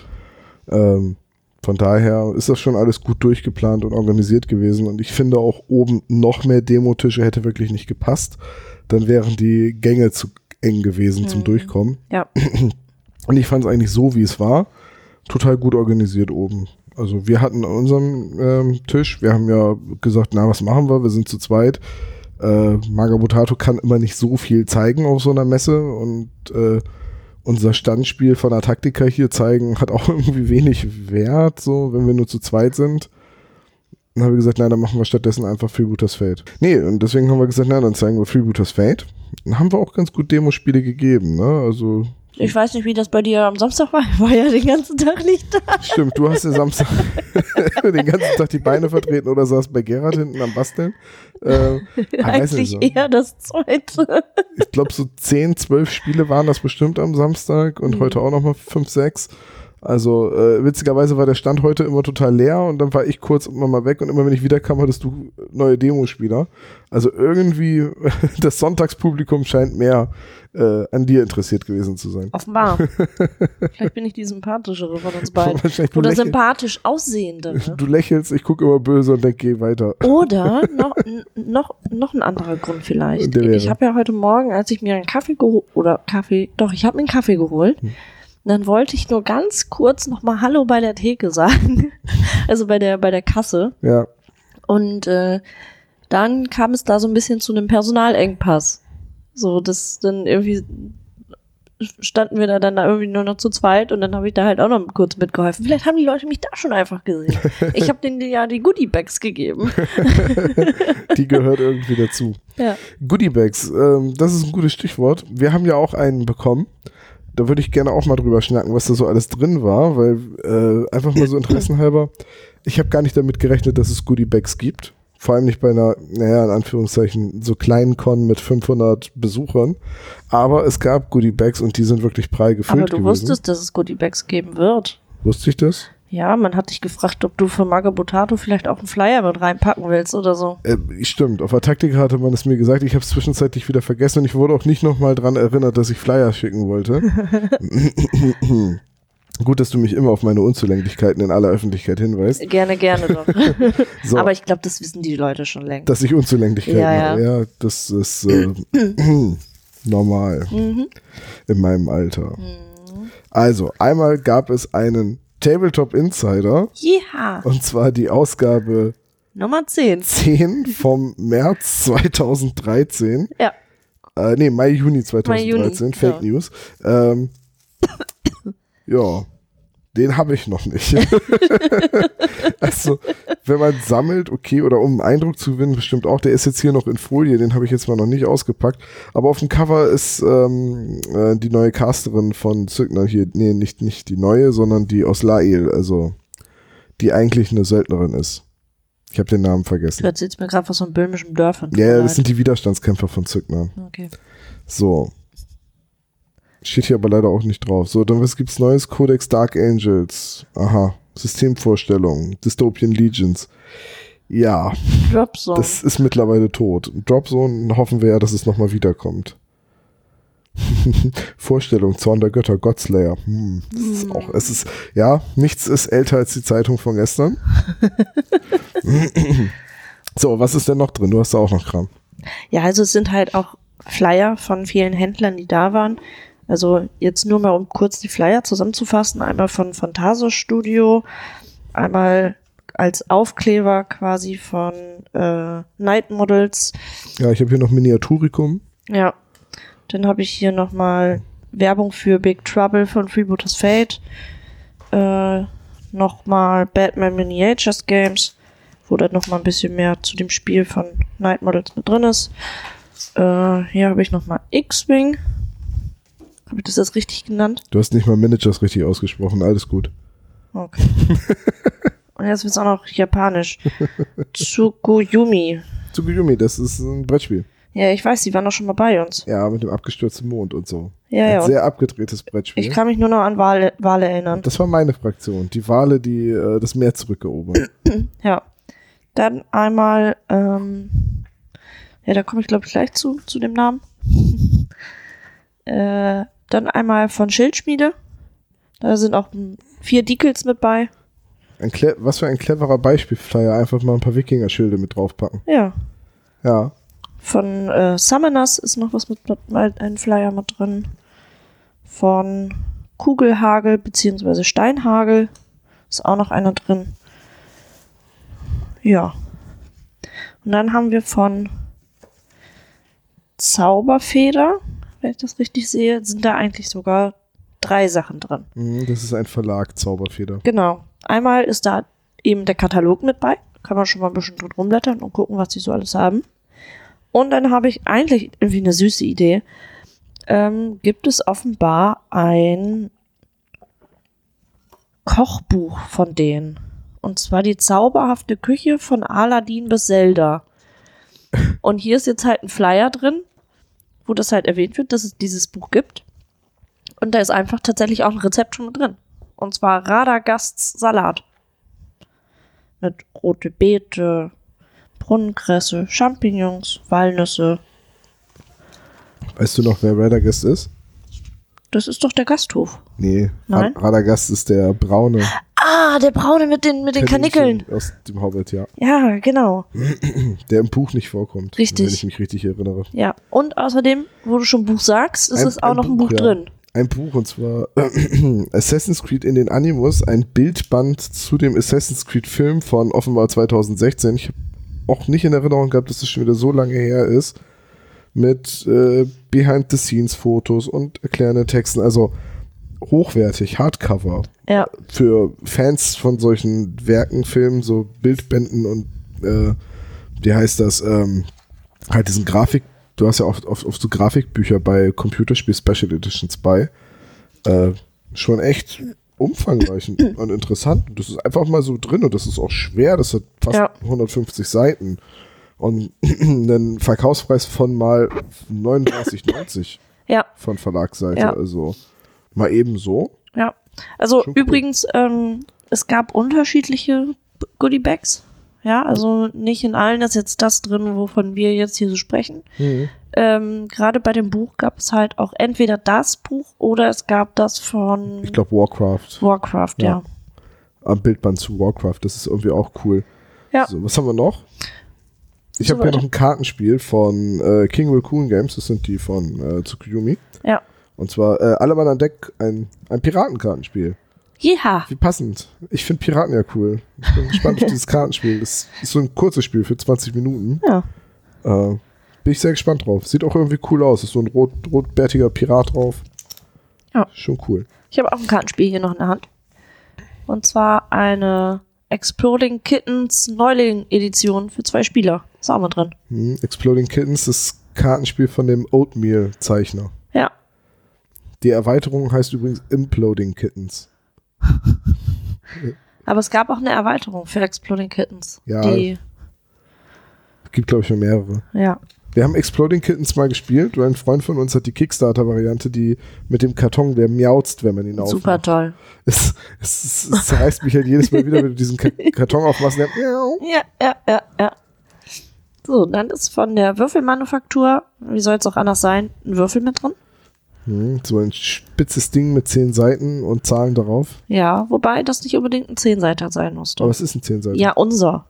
Ähm, von daher ist das schon alles gut durchgeplant und organisiert gewesen. Und ich finde auch oben noch mehr Demotische hätte wirklich nicht gepasst. Dann wären die Gänge zu eng gewesen zum Mhm. Durchkommen. Ja. Und ich fand es eigentlich so, wie es war, total gut organisiert oben. Also wir hatten an unserem ähm, Tisch, wir haben ja gesagt, na, was machen wir? Wir sind zu zweit. Äh, Magabotato kann immer nicht so viel zeigen auf so einer Messe und äh, unser Standspiel von der Taktika hier zeigen hat auch irgendwie wenig Wert, so wenn wir nur zu zweit sind. Dann haben wir gesagt, na, dann machen wir stattdessen einfach Freebooters Fate. Nee, und deswegen haben wir gesagt, na, dann zeigen wir Freebooters Fate. Dann haben wir auch ganz gut Demospiele gegeben, ne? Also Ich weiß nicht, wie das bei dir am Samstag war. Ich war ja den ganzen Tag nicht da. Stimmt, du hast ja Samstag den ganzen Tag die Beine vertreten oder saß bei Gerhard hinten am Basteln. Äh, ah, Eigentlich so. eher das zweite. Ich glaube, so 10, 12 Spiele waren das bestimmt am Samstag und Mhm. heute auch nochmal 5, 6. Also äh, witzigerweise war der Stand heute immer total leer und dann war ich kurz immer mal weg und immer wenn ich wiederkam, hattest du neue Demospieler. Also irgendwie das Sonntagspublikum scheint mehr äh, an dir interessiert gewesen zu sein. Offenbar. Vielleicht bin ich die sympathischere von uns beiden. Oder sympathisch aussehende. Ne? du lächelst, ich gucke immer böse und denke, geh weiter. Oder noch, noch, noch ein anderer Grund vielleicht. Ich habe ja heute Morgen, als ich mir einen Kaffee geholt, oder Kaffee, doch, ich habe mir einen Kaffee geholt. Hm. Dann wollte ich nur ganz kurz nochmal Hallo bei der Theke sagen. Also bei der, bei der Kasse. Ja, Und äh, dann kam es da so ein bisschen zu einem Personalengpass. So, das dann irgendwie standen wir da dann da irgendwie nur noch zu zweit und dann habe ich da halt auch noch kurz mitgeholfen. Vielleicht haben die Leute mich da schon einfach gesehen. Ich habe denen ja die Goodie-Bags gegeben. die gehört irgendwie dazu. Ja. Goodiebags, ähm, das ist ein gutes Stichwort. Wir haben ja auch einen bekommen. Da würde ich gerne auch mal drüber schnacken, was da so alles drin war, weil äh, einfach mal so interessenhalber, ich habe gar nicht damit gerechnet, dass es Goodiebags gibt. Vor allem nicht bei einer, naja, in Anführungszeichen, so kleinen Con mit 500 Besuchern. Aber es gab Goodiebags und die sind wirklich prall gefüllt Aber du gewesen. wusstest, dass es Goodie-Bags geben wird. Wusste ich das? Ja, man hat dich gefragt, ob du für Magabotato vielleicht auch einen Flyer mit reinpacken willst oder so. Äh, stimmt, auf der Taktik hatte man es mir gesagt. Ich habe es zwischenzeitlich wieder vergessen und ich wurde auch nicht nochmal dran erinnert, dass ich Flyer schicken wollte. Gut, dass du mich immer auf meine Unzulänglichkeiten in aller Öffentlichkeit hinweist. Gerne, gerne doch. So, Aber ich glaube, das wissen die Leute schon längst. dass ich Unzulänglichkeiten Ja, habe. ja. Ja, das ist äh, normal Mhm. in meinem Alter. Also, einmal gab es einen Tabletop Insider Ja, und zwar die Ausgabe Nummer 10. 10 vom März 2013. Ja. Äh, nee, Mai, Juni 2013, Mai, Juni, Fake ja. News. Ähm, ja, den habe ich noch nicht. also, wenn man sammelt, okay, oder um einen Eindruck zu gewinnen, bestimmt auch. Der ist jetzt hier noch in Folie, den habe ich jetzt mal noch nicht ausgepackt. Aber auf dem Cover ist ähm, äh, die neue Casterin von Zückner hier, nee, nicht, nicht die neue, sondern die aus Lael, also die eigentlich eine Söldnerin ist. Ich habe den Namen Du vergessen. erzählst mir gerade was von böhmischen Dörfern. Ja, das sind die Widerstandskämpfer von Zückner. Okay. So. Steht hier aber leider auch nicht drauf. So, dann was gibt's Neues? Codex Dark Angels. Aha. Systemvorstellung. Dystopian Legions. Ja, Dropzone. das ist mittlerweile tot. Dropzone hoffen wir ja, dass es nochmal wiederkommt. Vorstellung, Zorn der Götter, Godslayer. Hm, das ist auch, es ist, ja, nichts ist älter als die Zeitung von gestern. so, was ist denn noch drin? Du hast da auch noch Kram. Ja, also es sind halt auch Flyer von vielen Händlern, die da waren. Also jetzt nur mal, um kurz die Flyer zusammenzufassen. Einmal von Phantasio Studio, einmal als Aufkleber quasi von äh, Night Models. Ja, ich habe hier noch Miniaturicum. Ja, dann habe ich hier nochmal Werbung für Big Trouble von Freebooters Fate. Äh, nochmal Batman Miniatures Games, wo dann nochmal ein bisschen mehr zu dem Spiel von Night Models mit drin ist. Äh, hier habe ich nochmal X-Wing. Habe ich das jetzt richtig genannt? Du hast nicht mal Managers richtig ausgesprochen, alles gut. Okay. Und jetzt wird es auch noch japanisch. Tsukuyomi. Tsukuyumi, das ist ein Brettspiel. Ja, ich weiß, die waren doch schon mal bei uns. Ja, mit dem abgestürzten Mond und so. Ja, Ein ja. Sehr abgedrehtes Brettspiel. ich kann mich nur noch an Wale, Wale erinnern. das war meine Fraktion. Die Wale, die äh, das Meer zurückerobern. Ja. Dann einmal, ähm, ja, da komme ich glaube ich gleich zu, zu dem Namen. äh, dann einmal von Schildschmiede. Da sind auch vier Decals mit bei. Ein was für ein cleverer Beispielflyer. Einfach mal ein paar Wikinger-Schilde mit draufpacken. Ja. Ja. Von äh, Summoners ist noch was mit, mit ein Flyer mit drin. Von Kugelhagel beziehungsweise Steinhagel ist auch noch einer drin. Ja. Und dann haben wir von Zauberfeder, wenn ich das richtig sehe, sind da eigentlich sogar drei Sachen drin. Mhm, Das ist ein Verlag, Zauberfeder. Genau. Einmal ist da eben der Katalog mit bei. Kann man schon mal ein bisschen drin rumblättern und gucken, was die so alles haben. Und dann habe ich eigentlich irgendwie eine süße Idee. Ähm, gibt es offenbar ein Kochbuch von denen. Und zwar die zauberhafte Küche von Aladdin bis Zelda. Und hier ist jetzt halt ein Flyer drin, wo das halt erwähnt wird, dass es dieses Buch gibt. Und da ist einfach tatsächlich auch ein Rezept schon mit drin. Und zwar Radagasts Salat. Mit rote Beete, Brunnenkresse, Champignons, Walnüsse. Weißt du noch, wer Radagast ist? Das ist doch der Gasthof. Nee, Nein? Ra- Radagast ist der braune Ah, der Braune mit den, mit den Kanickeln. aus dem Hobbit, ja. Ja, genau. Der im Buch nicht vorkommt. Richtig. Wenn ich mich richtig erinnere. Ja. Und außerdem, wo du schon Buch sagst, ist Ein- es auch ein noch ein Buch, ja. drin. Ein Buch und zwar Assassin's Creed in den Animus, ein Bildband zu dem Assassin's Creed Film von offenbar 2016. Ich habe auch nicht in Erinnerung gehabt, dass es schon wieder so lange her ist. Mit äh, Behind-the-Scenes-Fotos und erklärenden Texten. Also hochwertig, Hardcover. Ja. Für Fans von solchen Werken, Filmen, so Bildbänden und äh, wie heißt das? Ähm, halt diesen Grafik, du hast ja oft, oft, oft so Grafikbücher bei Computerspiel Special Editions bei. Äh, schon echt umfangreich und, interessant. Und das ist einfach mal so drin und das ist auch schwer. Das hat fast Ja. 150 Seiten. Und einen Verkaufspreis von mal 39,90 Ja, von Verlagsseite. Ja. Also mal eben so. ja. Also Schon cool. übrigens, ähm, es gab unterschiedliche B- Goodie-Bags. Ja, also nicht in allen ist jetzt das drin, wovon wir jetzt hier so sprechen. Ähm, Gerade bei dem Buch gab es halt auch entweder das Buch oder es gab das von Ich glaube Warcraft. Warcraft, ja. Ja. Am Bildband zu Warcraft. Das ist irgendwie auch cool. Ja. So, was haben wir noch? Ich habe hier noch ein Kartenspiel von äh, King Raccoon Games. Das sind die von äh, Tsukuyomi. Ja. Und zwar äh, alle Mann an Deck, ein, ein Piratenkartenspiel. Ja. Wie passend. Ich finde Piraten ja cool. Ich bin gespannt auf dieses Kartenspiel. Das ist so ein kurzes Spiel für 20 Minuten. Ja. Äh, bin ich sehr gespannt drauf. Sieht auch irgendwie cool aus. Ist so ein rot, rotbärtiger Pirat drauf. Ja. Schon cool. Ich habe auch ein Kartenspiel hier noch in der Hand. Und zwar eine Exploding Kittens Neuling-Edition für zwei Spieler. Ist auch mit drin. Hm, Exploding Kittens, das Kartenspiel von dem Oatmeal-Zeichner. Ja. Die Erweiterung heißt übrigens Imploding Kittens. Aber es gab auch eine Erweiterung für Exploding Kittens. Ja. Die, Gibt, glaube ich, schon mehrere. ja. Wir haben Exploding Kittens mal gespielt und ein Freund von uns hat die Kickstarter-Variante, die mit dem Karton, der miauzt, wenn man ihn aufmacht. Super toll. Es, es, es, es zerreißt mich halt jedes Mal wieder, wenn du diesen Ka Karton aufmachst. Der, miau. Ja, ja, ja, ja. So, dann ist von der Würfelmanufaktur, wie soll es auch anders sein, ein Würfel mit drin. Hm, so ein spitzes Ding mit zehn Seiten und Zahlen darauf. Ja, wobei das nicht unbedingt ein Zehnseiter sein musste. Aber es ist ein zehn Seiten. Ja, unser.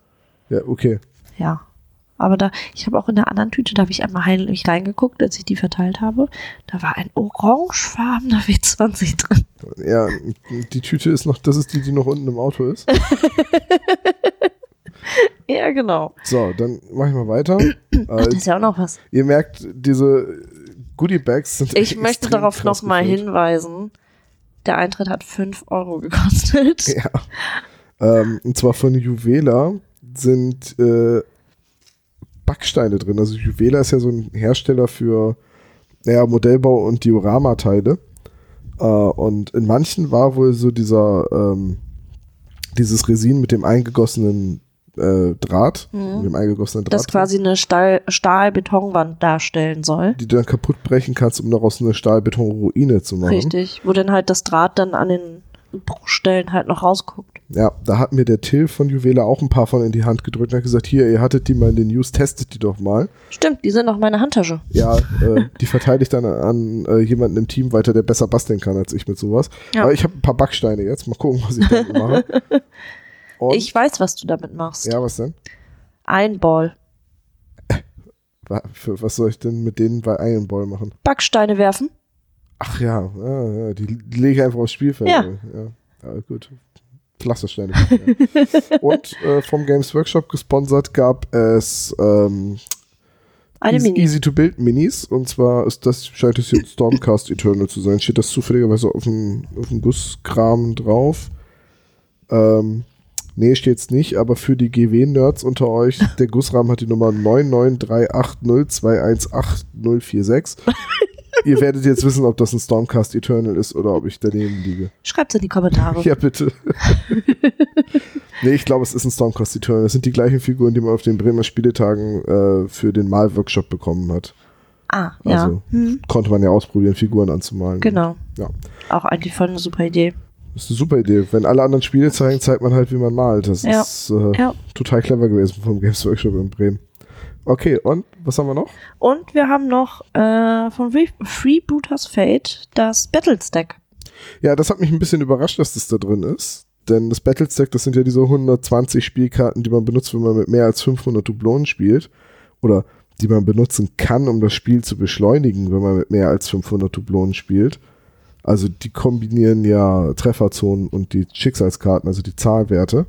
ja okay. Ja. Aber da, ich habe auch in der anderen Tüte, da habe ich einmal heimlich reingeguckt, als ich die verteilt habe. Da war ein orangefarbener W20 drin. Ja, die Tüte ist noch, das ist die, die noch unten im Auto ist. Ja, genau. So, dann mach ich mal weiter. Ach, äh, das ist ja auch noch was. ihr merkt, diese Goodie Bags sind Ich möchte darauf nochmal hinweisen. Der Eintritt hat 5 Euro gekostet. Ja. Ähm, und zwar von Juvela sind äh, Backsteine drin. Also Juvela ist ja so ein Hersteller für naja, Modellbau und Dioramateile. Äh, und in manchen war wohl so dieser ähm, dieses Resin mit dem eingegossenen äh, Draht, mit dem eingegossenen Draht, Das quasi eine Stahl- Stahl-Betonwand darstellen soll. die du dann kaputt brechen kannst, um daraus eine Stahlbetonruine zu machen. Richtig. Wo dann halt das Draht dann an den Bruchstellen halt noch rausguckt. Ja, da hat mir der Till von Juvela auch ein paar von in die Hand gedrückt und hat gesagt, hier, ihr hattet die mal in den News, testet die doch mal. Stimmt, die sind noch meine Handtasche. Ja, äh, die verteile ich dann an äh, jemanden im Team weiter, der besser basteln kann als ich mit sowas. Ja. Aber ich habe ein paar Backsteine jetzt. Mal gucken, was ich damit mache. Und, Ich weiß, was du damit machst. ja, was denn? Ein Ball. Wa- Für, was soll ich denn mit denen bei Iron Ball machen? Backsteine werfen. Ach ja, ja, ja die, lege ich einfach aufs Spielfeld. Ja. ja. ja gut. Pflastersteine. ja. Und äh, vom Games Workshop gesponsert gab es ähm, Mini. Easy to Build Minis. Und zwar ist das, scheint es jetzt Stormcast Eternal zu sein. Steht das zufälligerweise auf dem, auf dem Gusskram drauf. Ähm, nee, steht's nicht, aber für die GW-Nerds unter euch, der Gussrahmen hat die Nummer 99380218046. Ihr werdet jetzt wissen, ob das ein Stormcast Eternal ist oder ob ich daneben liege. Schreibt's in die Kommentare. Ja, bitte. nee, ich glaube, es ist ein Stormcast Eternal. Das sind die gleichen Figuren, die man auf den Bremer Spieletagen äh, für den Malworkshop bekommen hat. Ah, ja. Also Hm, konnte man ja ausprobieren, Figuren anzumalen. genau. Ja. Auch eigentlich voll eine super Idee. Das ist eine super Idee. Wenn alle anderen Spiele zeigen, zeigt man halt, wie man malt. Das Ja. ist äh, Ja. total clever gewesen vom Games Workshop in Bremen. Okay, und was haben wir noch? Und wir haben noch äh, von Free- Freebooters Fate das Battle Stack. Ja, das hat mich ein bisschen überrascht, dass das da drin ist. Denn das Battlestack, das sind ja diese 120 Spielkarten, die man benutzt, wenn man mit mehr als 500 Dublonen spielt. Oder die man benutzen kann, um das Spiel zu beschleunigen, wenn man mit mehr als 500 Dublonen spielt. Also die kombinieren ja Trefferzonen und die Schicksalskarten, also die Zahlwerte.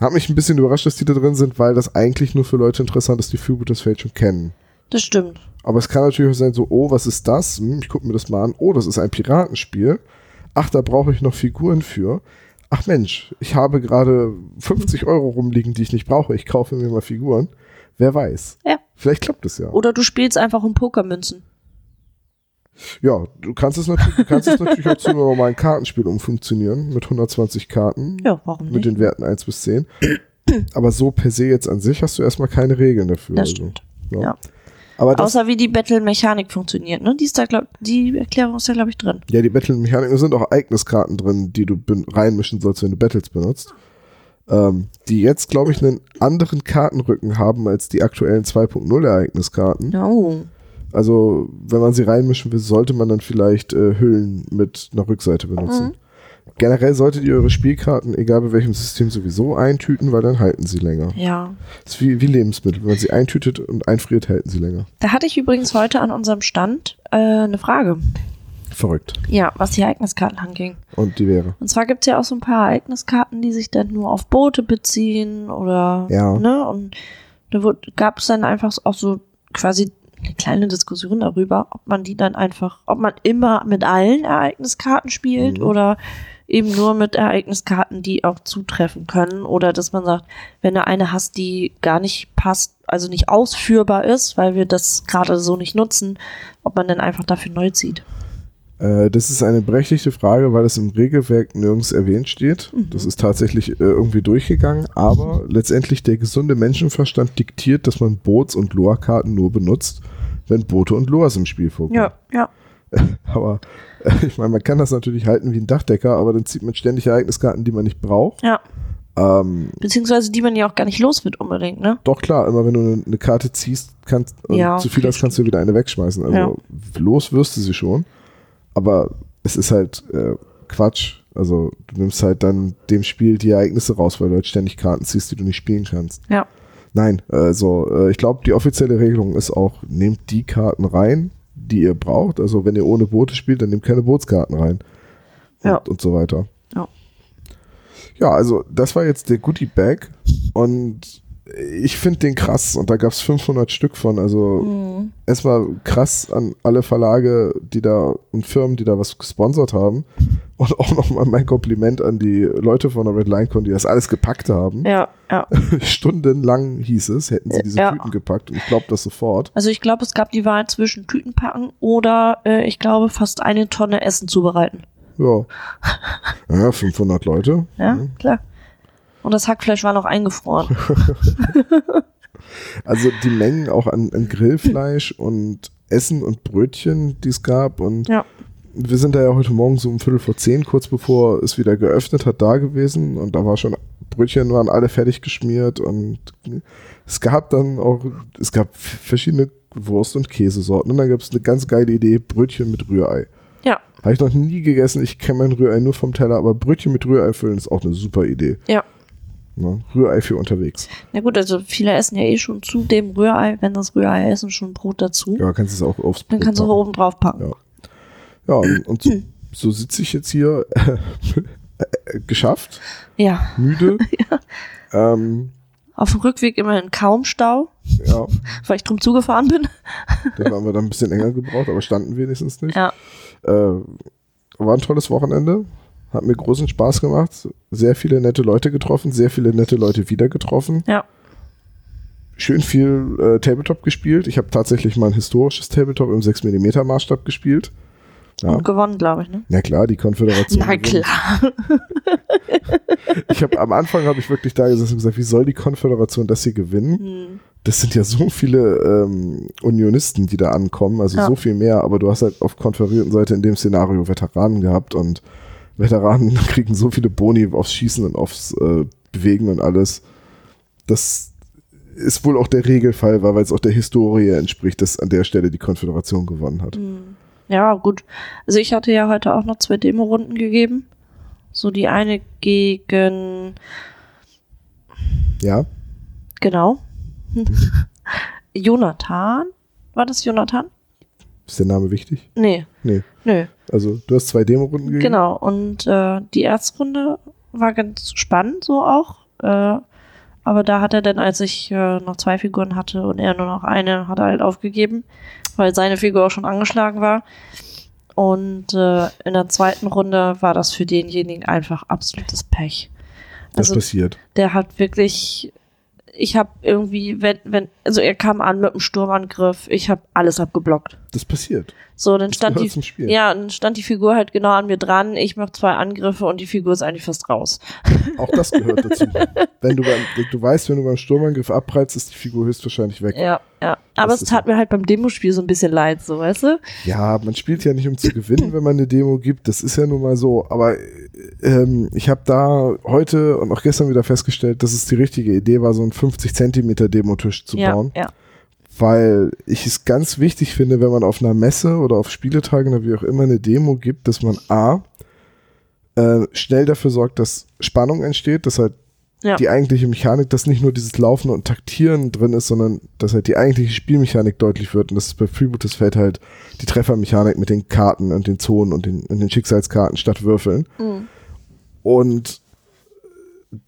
Hat mich ein bisschen überrascht, dass die da drin sind, weil das eigentlich nur für Leute interessant ist, die Freebooters Fate schon kennen. Das stimmt. Aber es kann natürlich auch sein, so, oh, was ist das? Hm, ich gucke mir das mal an. Oh, das ist ein Piratenspiel. Ach, da brauche ich noch Figuren für. Ach Mensch, ich habe gerade 50 Euro rumliegen, die ich nicht brauche. Ich kaufe mir mal Figuren. Wer weiß. Ja. Vielleicht klappt es ja. Oder du spielst einfach um Pokermünzen. Ja, du kannst es natürlich, du kannst es natürlich auch zu einem normalen Kartenspiel umfunktionieren mit 120 Karten. Ja, warum Mit nicht? den Werten 1 bis 10. Aber so per se jetzt an sich hast du erstmal keine Regeln dafür. Das also. stimmt. Ja. Ja. Aber das, Außer wie die Battle-Mechanik funktioniert, ne? Die ist da, glaub, die Erklärung ist da, glaube ich, drin. Ja, die Battle-Mechaniken sind auch Ereigniskarten drin, die du reinmischen sollst, wenn du Battles benutzt. Ähm, die jetzt, glaube ich, einen anderen Kartenrücken haben als die aktuellen 2.0 Ereigniskarten. Oh. Also, wenn man sie reinmischen will, sollte man dann vielleicht äh, Hüllen mit einer Rückseite benutzen. Mhm. Generell solltet ihr eure Spielkarten, egal bei welchem System, sowieso eintüten, weil dann halten sie länger. Ja. Das ist wie, wie Lebensmittel. Wenn man sie eintütet und einfriert, halten sie länger. Da hatte ich übrigens heute an unserem Stand äh, eine Frage. Verrückt. Ja, was die Ereigniskarten anging. Und die wäre. Und zwar gibt es ja auch so ein paar Ereigniskarten, die sich dann nur auf Boote beziehen oder Ja. ne? Und da gab es dann einfach auch so quasi eine kleine Diskussion darüber, ob man die dann einfach, ob man immer mit allen Ereigniskarten spielt Mhm. oder eben nur mit Ereigniskarten, die auch zutreffen können oder dass man sagt, wenn du eine hast, die gar nicht passt, also nicht ausführbar ist, weil wir das gerade so nicht nutzen, ob man dann einfach dafür neu zieht. Äh, das ist eine berechtigte Frage, weil es im Regelwerk nirgends erwähnt steht. Das ist tatsächlich äh, irgendwie durchgegangen, aber letztendlich der gesunde Menschenverstand diktiert, dass man Boots- und Loa-Karten nur benutzt, wenn Boote und Loas im Spiel vorkommen. Ja, ja. Aber äh, ich meine, man kann das natürlich halten wie ein Dachdecker, aber dann zieht man ständig Ereigniskarten, die man nicht braucht. Ja. Ähm, Beziehungsweise die man ja auch gar nicht los wird unbedingt, ne? doch klar, immer wenn du eine, Karte ziehst, kannst und Ja, zu viel hast, kannst du wieder eine wegschmeißen. Also Ja. los wirst du sie schon. Aber es ist halt äh, Quatsch. Also du nimmst halt dann dem Spiel die Ereignisse raus, weil du halt ständig Karten ziehst, die du nicht spielen kannst. Ja. Nein, also äh, ich glaube, die offizielle Regelung ist auch, nehmt die Karten rein, die ihr braucht. Also wenn ihr ohne Boote spielt, dann nehmt keine Bootskarten rein. Und, Ja. und so weiter. Ja. Ja, also das war jetzt der Goodie Bag und ich finde den krass und da gab es 500 Stück von. Also Mhm. erstmal krass an alle Verlage, die da und Firmen, die da was gesponsert haben. Und auch nochmal mein Kompliment an die Leute von der Red Line Con, die das alles gepackt haben. Ja, ja. Stundenlang hieß es, hätten sie diese Ja. Tüten gepackt und ich glaube das sofort. Also ich glaube, es gab die Wahl zwischen Tütenpacken oder äh, ich glaube fast eine Tonne Essen zubereiten. Ja. Ja, 500 Leute. Ja, klar. Und das Hackfleisch war noch eingefroren. Also die Mengen auch an, an Grillfleisch und Essen und Brötchen, die es gab. Und Ja. wir sind da ja heute Morgen so um Viertel vor zehn, kurz bevor es wieder geöffnet hat, da gewesen. Und da war schon, Brötchen waren alle fertig geschmiert. Und es gab dann auch, es gab verschiedene Wurst- und Käsesorten. Und dann gab es eine ganz geile Idee, Brötchen mit Rührei. Ja, Habe ich noch nie gegessen. Ich kenne mein Rührei nur vom Teller, aber Brötchen mit Rührei füllen ist auch eine super Idee. ja. Ne? Rührei für unterwegs. Na gut, also viele essen ja eh schon zu dem Rührei, wenn das Rührei essen, schon Brot dazu. Ja, kannst du es auch aufs Dann Brot kannst du auch oben drauf packen. Ja. Ja, und, und so, so sitze ich jetzt hier äh, geschafft, Ja. müde. ähm, Auf dem Rückweg immerhin kaum Stau, ja, weil ich drum zugefahren bin. dann haben wir dann ein bisschen länger gebraucht, aber standen wenigstens nicht. Ja. Äh, war ein tolles Wochenende. Hat mir großen Spaß gemacht. Sehr viele nette Leute getroffen, sehr viele nette Leute wieder getroffen. Ja. Schön viel äh, Tabletop gespielt. Ich habe tatsächlich mal ein historisches Tabletop im 6mm Maßstab gespielt. Ja. Und gewonnen, glaube ich, ne? Na klar, die Konföderation. Na gewinnt. klar. Ich habe am Anfang habe ich wirklich da gesessen und gesagt, wie soll die Konföderation das hier gewinnen? Hm. Das sind ja so viele ähm, Unionisten, die da ankommen, also Ja. so viel mehr, aber du hast halt auf konferierten Seite in dem Szenario Veteranen gehabt und Veteranen kriegen so viele Boni aufs Schießen und aufs äh, Bewegen und alles. Das ist wohl auch der Regelfall, weil es auch der Historie entspricht, dass an der Stelle die Konföderation gewonnen hat. Hm. Ja, gut. Also ich hatte ja heute auch noch zwei Demo-Runden gegeben. So die eine gegen, Ja, genau, Jonathan. War das Jonathan? ist der Name wichtig? Nee, Nee. Nö. Also du hast zwei Demo-Runden gegeben. Genau. Und äh, die erste Runde war ganz spannend, so auch. Äh, aber da hat er dann, als ich äh, noch zwei Figuren hatte und er nur noch eine, hat er halt aufgegeben, weil seine Figur auch schon angeschlagen war. Und äh, in der zweiten Runde war das für denjenigen einfach absolutes Pech. Das Also passiert. der hat wirklich, ich habe irgendwie, wenn, wenn, also er kam an mit einem Sturmangriff, ich habe alles abgeblockt. Das passiert. So, dann Das stand die, ja, dann stand die Figur halt genau an mir dran. Ich mache zwei Angriffe und die Figur ist eigentlich fast raus. Auch das gehört dazu. wenn du, beim, du weißt, wenn du beim Sturmangriff abprallst, ist die Figur höchstwahrscheinlich weg. Ja, ja. Aber Das es ist tat mir halt beim Demospiel so ein bisschen leid, so, weißt du? Ja, man spielt ja nicht, um zu gewinnen, wenn man eine Demo gibt. Das ist ja nun mal so. Aber ähm, ich habe da heute und auch gestern wieder festgestellt, dass es die richtige Idee war, so einen 50 Zentimeter Demotisch zu ja, bauen. ja. Weil ich es ganz wichtig finde, wenn man auf einer Messe oder auf Spieletagen oder wie auch immer eine Demo gibt, dass man A, äh, schnell dafür sorgt, dass Spannung entsteht, dass halt Ja. die eigentliche Mechanik, dass nicht nur dieses Laufen und Taktieren drin ist, sondern dass halt die eigentliche Spielmechanik deutlich wird und das ist bei Freebooters fällt halt die Treffermechanik mit den Karten und den Zonen und den, und den Schicksalskarten statt Würfeln. Mhm. Und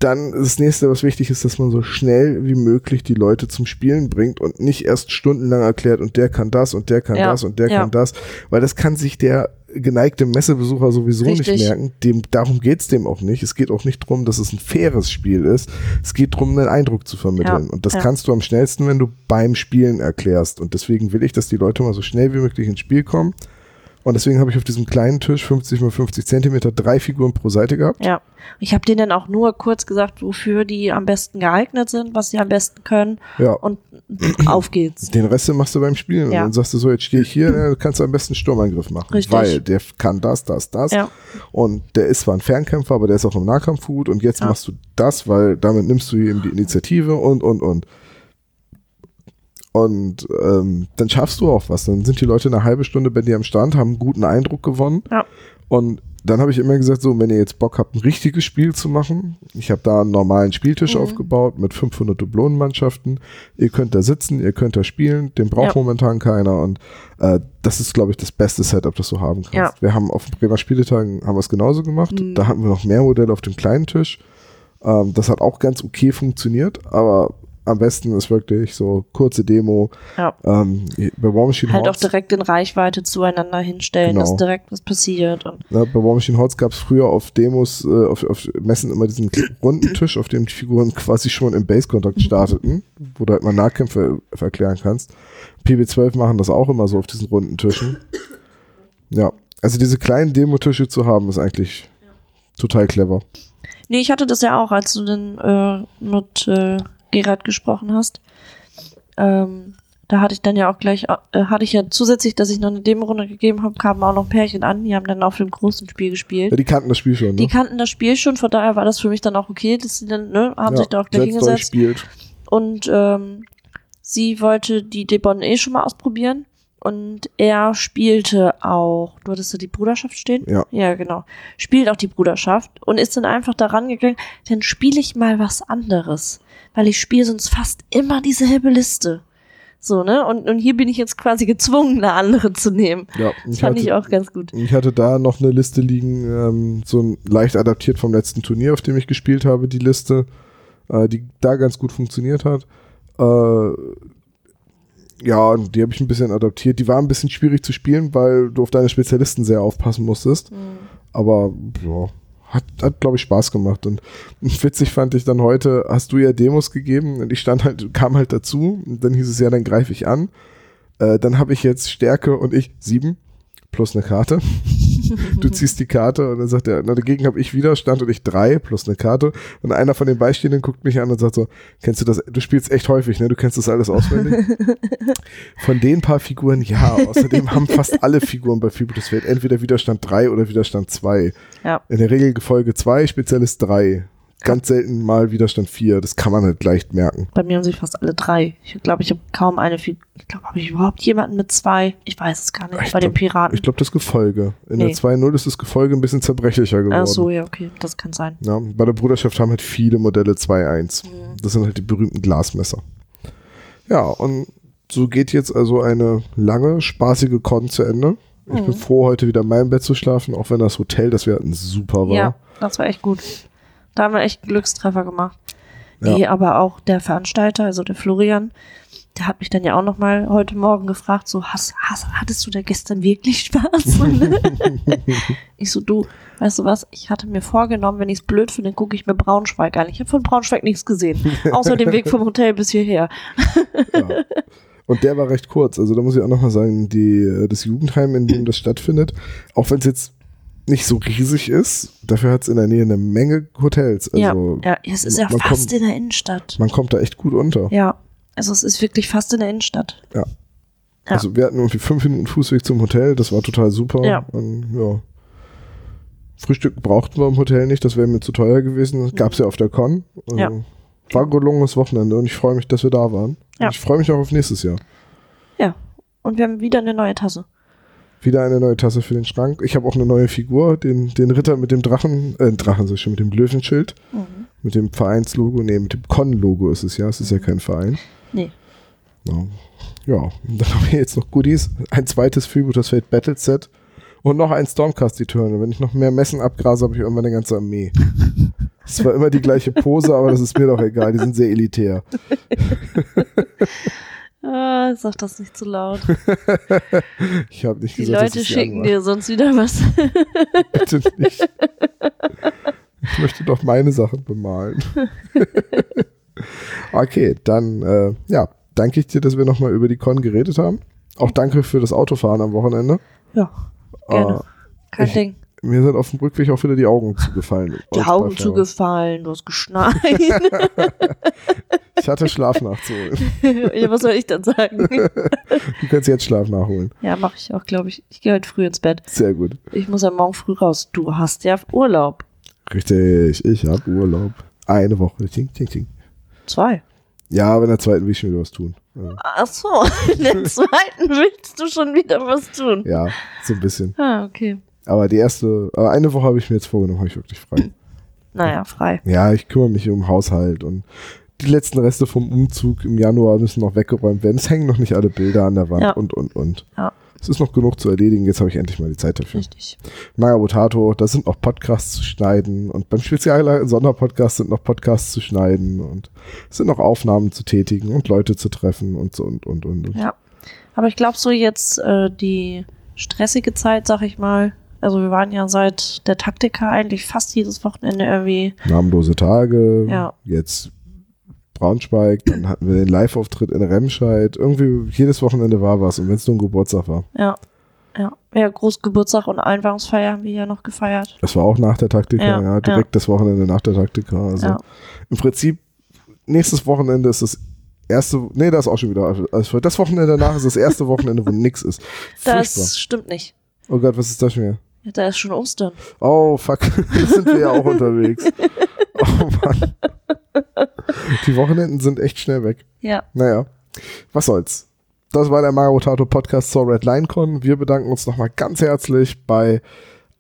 dann das nächste, was wichtig ist, dass man so schnell wie möglich die Leute zum Spielen bringt und nicht erst stundenlang erklärt und der kann das und der kann Ja, das und der ja. kann das, weil das kann sich der geneigte Messebesucher sowieso Richtig. nicht merken. Dem, darum geht's dem auch nicht. Es geht auch nicht darum, dass es ein faires Spiel ist. Es geht darum, einen Eindruck zu vermitteln. Ja, Und das ja. kannst du am schnellsten, wenn du beim Spielen erklärst. Und deswegen will ich, dass die Leute mal so schnell wie möglich ins Spiel kommen Und deswegen habe ich auf diesem kleinen Tisch, 50 mal 50 Zentimeter, drei Figuren pro Seite gehabt. Ja. Ich habe denen dann auch nur kurz gesagt, wofür die am besten geeignet sind, was sie am besten können Ja. und auf geht's. Den Rest machst du beim Spielen. Ja. Und dann sagst du so, jetzt stehe ich hier, dann kannst du am besten einen Sturmangriff machen. Richtig. Weil der kann das, das, das. Ja. Und der ist zwar ein Fernkämpfer, aber der ist auch im Nahkampf gut. Und jetzt Ja. machst du das, weil damit nimmst du ihm die Initiative und, und, und. Und ähm, dann schaffst du auch was. Dann sind die Leute eine halbe Stunde bei dir am Stand, haben einen guten Eindruck gewonnen. Ja. Und dann habe ich immer gesagt, so, wenn ihr jetzt Bock habt, ein richtiges Spiel zu machen, ich habe da einen normalen Spieltisch Mhm. aufgebaut mit 500 Dublonenmannschaften. Ihr könnt da sitzen, ihr könnt da spielen, den braucht Ja. momentan keiner. Und äh, das ist, glaube ich, das beste Setup, das du haben kannst. Ja. Wir haben auf den Bremer Spieletagen haben wir es genauso gemacht. Mhm. Da hatten wir noch mehr Modelle auf dem kleinen Tisch. Ähm, das hat auch ganz okay funktioniert, aber am besten ist wirklich so kurze Demo. Ja. Ähm, bei War Machine Halt auch Hordes- direkt in Reichweite zueinander hinstellen, Genau. dass direkt was passiert. Und Ja, bei War Machine Hordes gab es früher auf Demos, äh, auf, auf Messen immer diesen runden Tisch, auf dem die Figuren quasi schon im Base-Kontakt starteten, wo du halt mal Nahkämpfe erklären kannst. PB12 machen das auch immer so auf diesen runden Tischen. Ja, also diese kleinen Demo-Tische zu haben, ist eigentlich total clever. Nee, ich hatte das ja auch, als du dann äh, mit äh, Gerard gesprochen hast. Ähm, da hatte ich dann ja auch gleich, äh, hatte ich ja zusätzlich, dass ich noch eine Demo-Runde gegeben habe, kamen auch noch Pärchen an, die haben dann auf dem großen Spiel gespielt. Ja, die kannten das Spiel schon, ne? Die kannten das Spiel schon, von daher war das für mich dann auch okay, dass sie dann, ne, haben ja, sich da auch gleich hingesetzt. Und ähm, sie wollte die Debon eh schon mal ausprobieren. Und er spielte auch, du hattest da die Bruderschaft stehen? Ja. Ja, genau. Spielt auch die Bruderschaft und ist dann einfach daran gegangen, dann spiele ich mal was anderes. Weil ich spiele sonst fast immer dieselbe Liste. So, ne? Und, und hier bin ich jetzt quasi gezwungen, eine andere zu nehmen. Ja, Das fand ich auch ganz gut. Ich hatte da noch eine Liste liegen, ähm, so ein leicht adaptiert vom letzten Turnier, auf dem ich gespielt habe, die Liste, äh, die da ganz gut funktioniert hat. Äh, ja, die habe ich ein bisschen adaptiert. Die war ein bisschen schwierig zu spielen, weil du auf deine Spezialisten sehr aufpassen musstest. Aber ja, hat, hat glaube ich, Spaß gemacht. Und witzig fand ich dann heute, hast du ja Demos gegeben und ich stand halt, kam halt dazu. Und dann hieß es ja, dann greife ich an. Äh, dann habe ich jetzt Stärke und ich sieben plus eine Karte. Du ziehst die Karte und dann sagt er, na, dagegen habe ich Widerstand und ich drei plus eine Karte. Und einer von den Beistehenden guckt mich an und sagt so, kennst du das, du spielst echt häufig, ne? Du kennst das alles auswendig. von den paar Figuren, ja. Außerdem haben fast alle Figuren bei Fibus Welt entweder Widerstand drei oder Widerstand zwei. Ja. In der Regel Gefolge zwei, Spezialist drei. Ganz selten mal Widerstand vier. Das kann man halt leicht merken. Bei mir haben sie fast alle drei. Ich glaube, ich habe kaum eine. Ich glaube, habe ich überhaupt jemanden mit zwei? Ich weiß es gar nicht. Ich Bei den glaub- Piraten. Ich glaube, das Gefolge. In Nee. der 2.0 ist das Gefolge ein bisschen zerbrechlicher geworden. Ach so, ja, okay. Das kann sein. Ja, bei der Bruderschaft haben halt viele Modelle 2.1. Mhm. Das sind halt die berühmten Glasmesser. Ja, und so geht jetzt also eine lange, spaßige Con zu Ende. Ich Mhm. bin froh, heute wieder in meinem Bett zu schlafen, auch wenn das Hotel, das wir hatten, super war. Ja, das war echt gut. Da haben wir echt einen Glückstreffer gemacht. Ja. Nee, aber auch der Veranstalter, also der Florian, der hat mich dann ja auch noch mal heute Morgen gefragt, so, hast, hast, hattest du da gestern wirklich Spaß? ich so, du, weißt du was, ich hatte mir vorgenommen, wenn ich es blöd finde, gucke ich mir Braunschweig an. Ich habe von Braunschweig nichts gesehen, außer dem Weg vom Hotel bis hierher. Ja. Und der war recht kurz. Also da muss ich auch nochmal sagen, die, äh, das Jugendheim, in dem das stattfindet, auch wenn es jetzt nicht so riesig ist, dafür hat es in der Nähe eine Menge Hotels. Also ja, ja, es ist ja fast kommt- in der Innenstadt. man kommt da echt gut unter. Ja, also es ist wirklich fast in der Innenstadt. Ja. Ja. Also wir hatten irgendwie fünf Minuten Fußweg zum Hotel, das war total super. Ja. Und, ja. Frühstück brauchten wir im Hotel nicht, das wäre mir zu teuer gewesen. Das gab es ja auf der Con. Also Ja. War ein gelungenes Wochenende und ich freue mich, dass wir da waren. Ja. Und ich freue mich auch auf nächstes Jahr. Ja, und wir haben wieder eine neue Tasse. Wieder eine neue Tasse für den Schrank. Ich habe auch eine neue Figur, den, den Ritter mit dem Drachen, äh, Drachen, ich schon, mit dem Löwenschild, Mhm. mit dem Vereinslogo, nee, mit dem Con-Logo ist es ja, es ist ja kein Verein. Nee. Ja, ja. und dann haben wir jetzt noch Goodies, ein zweites Freebooters Fate Battle Set und noch ein Stormcast Eternal. Wenn ich noch mehr Messen abgrase, habe ich irgendwann eine ganze Armee. Es war immer die gleiche Pose, aber das ist mir doch egal, die sind sehr elitär. Ah, sag das nicht zu laut. Ich habe nicht Die gesagt, dass Leute sie schicken dir sonst wieder was. Bitte nicht. Ich möchte doch meine Sachen bemalen. okay, dann äh, ja, danke ich dir, dass wir nochmal über die Con geredet haben. Auch danke für das Autofahren am Wochenende. Ja. Gerne. Kein ich- Ding. Mir sind auf dem Rückweg auch wieder die Augen zugefallen. Die Augen zugefallen, du hast geschneit. Ich hatte Schlaf nachzuholen. ja, was soll ich dann sagen? Du kannst jetzt Schlaf nachholen. ja, mache ich auch, glaube ich. Ich gehe heute früh ins Bett. Sehr gut. Ich muss ja morgen früh raus. Du hast ja Urlaub. Richtig, ich habe Urlaub. Eine Woche. Ting, ting, ting. Zwei. Ja, aber in der zweiten will ich schon wieder was tun. Ja, Ach so, in der zweiten willst du schon wieder was tun. Ja, so ein bisschen. Ah, okay. Aber die erste, aber eine Woche habe ich mir jetzt vorgenommen, habe ich wirklich frei. Naja, frei. Ja, ich kümmere mich um Haushalt und die letzten Reste vom Umzug im Januar müssen noch weggeräumt werden. Es hängen noch nicht alle Bilder an der Wand Ja. und, und, und. Ja. Es ist noch genug zu erledigen. Jetzt habe ich endlich mal die Zeit dafür. Richtig. Magabotato, da sind noch Podcasts zu schneiden und beim speziellen Sonderpodcast sind noch Podcasts zu schneiden und es sind noch Aufnahmen zu tätigen und Leute zu treffen und so und, und, und. und. Ja. Aber ich glaube, so jetzt äh, die stressige Zeit, sag ich mal. Also wir waren ja seit der Taktika eigentlich fast jedes Wochenende irgendwie. Namenlose Tage, Ja. jetzt Braunschweig, dann hatten wir den Live-Auftritt in Remscheid. Irgendwie jedes Wochenende war was und wenn es nur ein Geburtstag war. Ja. Ja. Ja, Großgeburtstag und Einweihungsfeier haben wir ja noch gefeiert. Das war auch nach der Taktika, ja, Ja, direkt das Wochenende nach der Taktika. Also Ja. im Prinzip, nächstes Wochenende ist das erste, nee, das ist auch schon wieder, also das Wochenende danach ist das erste Wochenende, wo nix ist. Furchtbar. Das stimmt nicht. Oh Gott, was ist das schon wieder? Ja, da ist schon Ostern. Oh, fuck, da sind wir ja auch unterwegs. Oh Mann. Die Wochenenden sind echt schnell weg. Ja. Naja, was soll's. Das war der Marotato Podcast zur Red Line Con. Wir bedanken uns nochmal ganz herzlich bei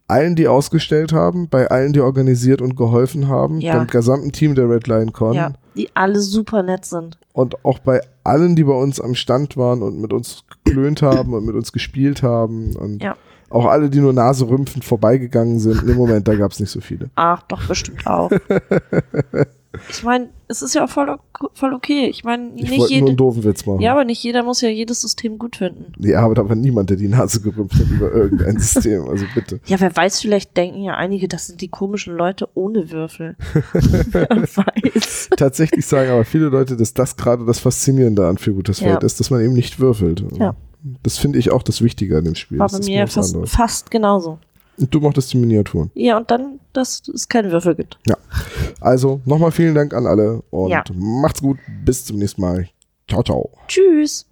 allen, die ausgestellt haben, bei allen, die organisiert und geholfen haben, Ja. beim gesamten Team der Red Line Con Ja. Die alle super nett sind. und auch bei allen, die bei uns am Stand waren und mit uns geklönt haben und mit uns gespielt haben und Ja. Auch alle, die nur naserümpfend vorbeigegangen sind. Im Moment, da gab's nicht so viele. Ach, doch, bestimmt auch. ich meine, es ist ja auch voll, voll okay. Ich meine, Ich nicht wollte nur einen doofen Witz machen. Ja, aber nicht jeder muss ja jedes System gut finden. Ja, aber da war niemand, der die Nase gerümpft hat über irgendein System. Also bitte. Ja, wer weiß, vielleicht denken ja einige, das sind die komischen Leute ohne Würfel. wer weiß. Tatsächlich sagen aber viele Leute, dass das gerade das Faszinierende an Figures Ja. Feld ist, dass man eben nicht würfelt. Ja. Das finde ich auch das Wichtige an dem Spiel. War bei mir fast, anderes. fast genauso. Und du mochtest die Miniaturen. Ja, und dann, dass es keine Würfel gibt. Also nochmal vielen Dank an alle und Ja. macht's gut. Bis zum nächsten Mal. Ciao, ciao. Tschüss.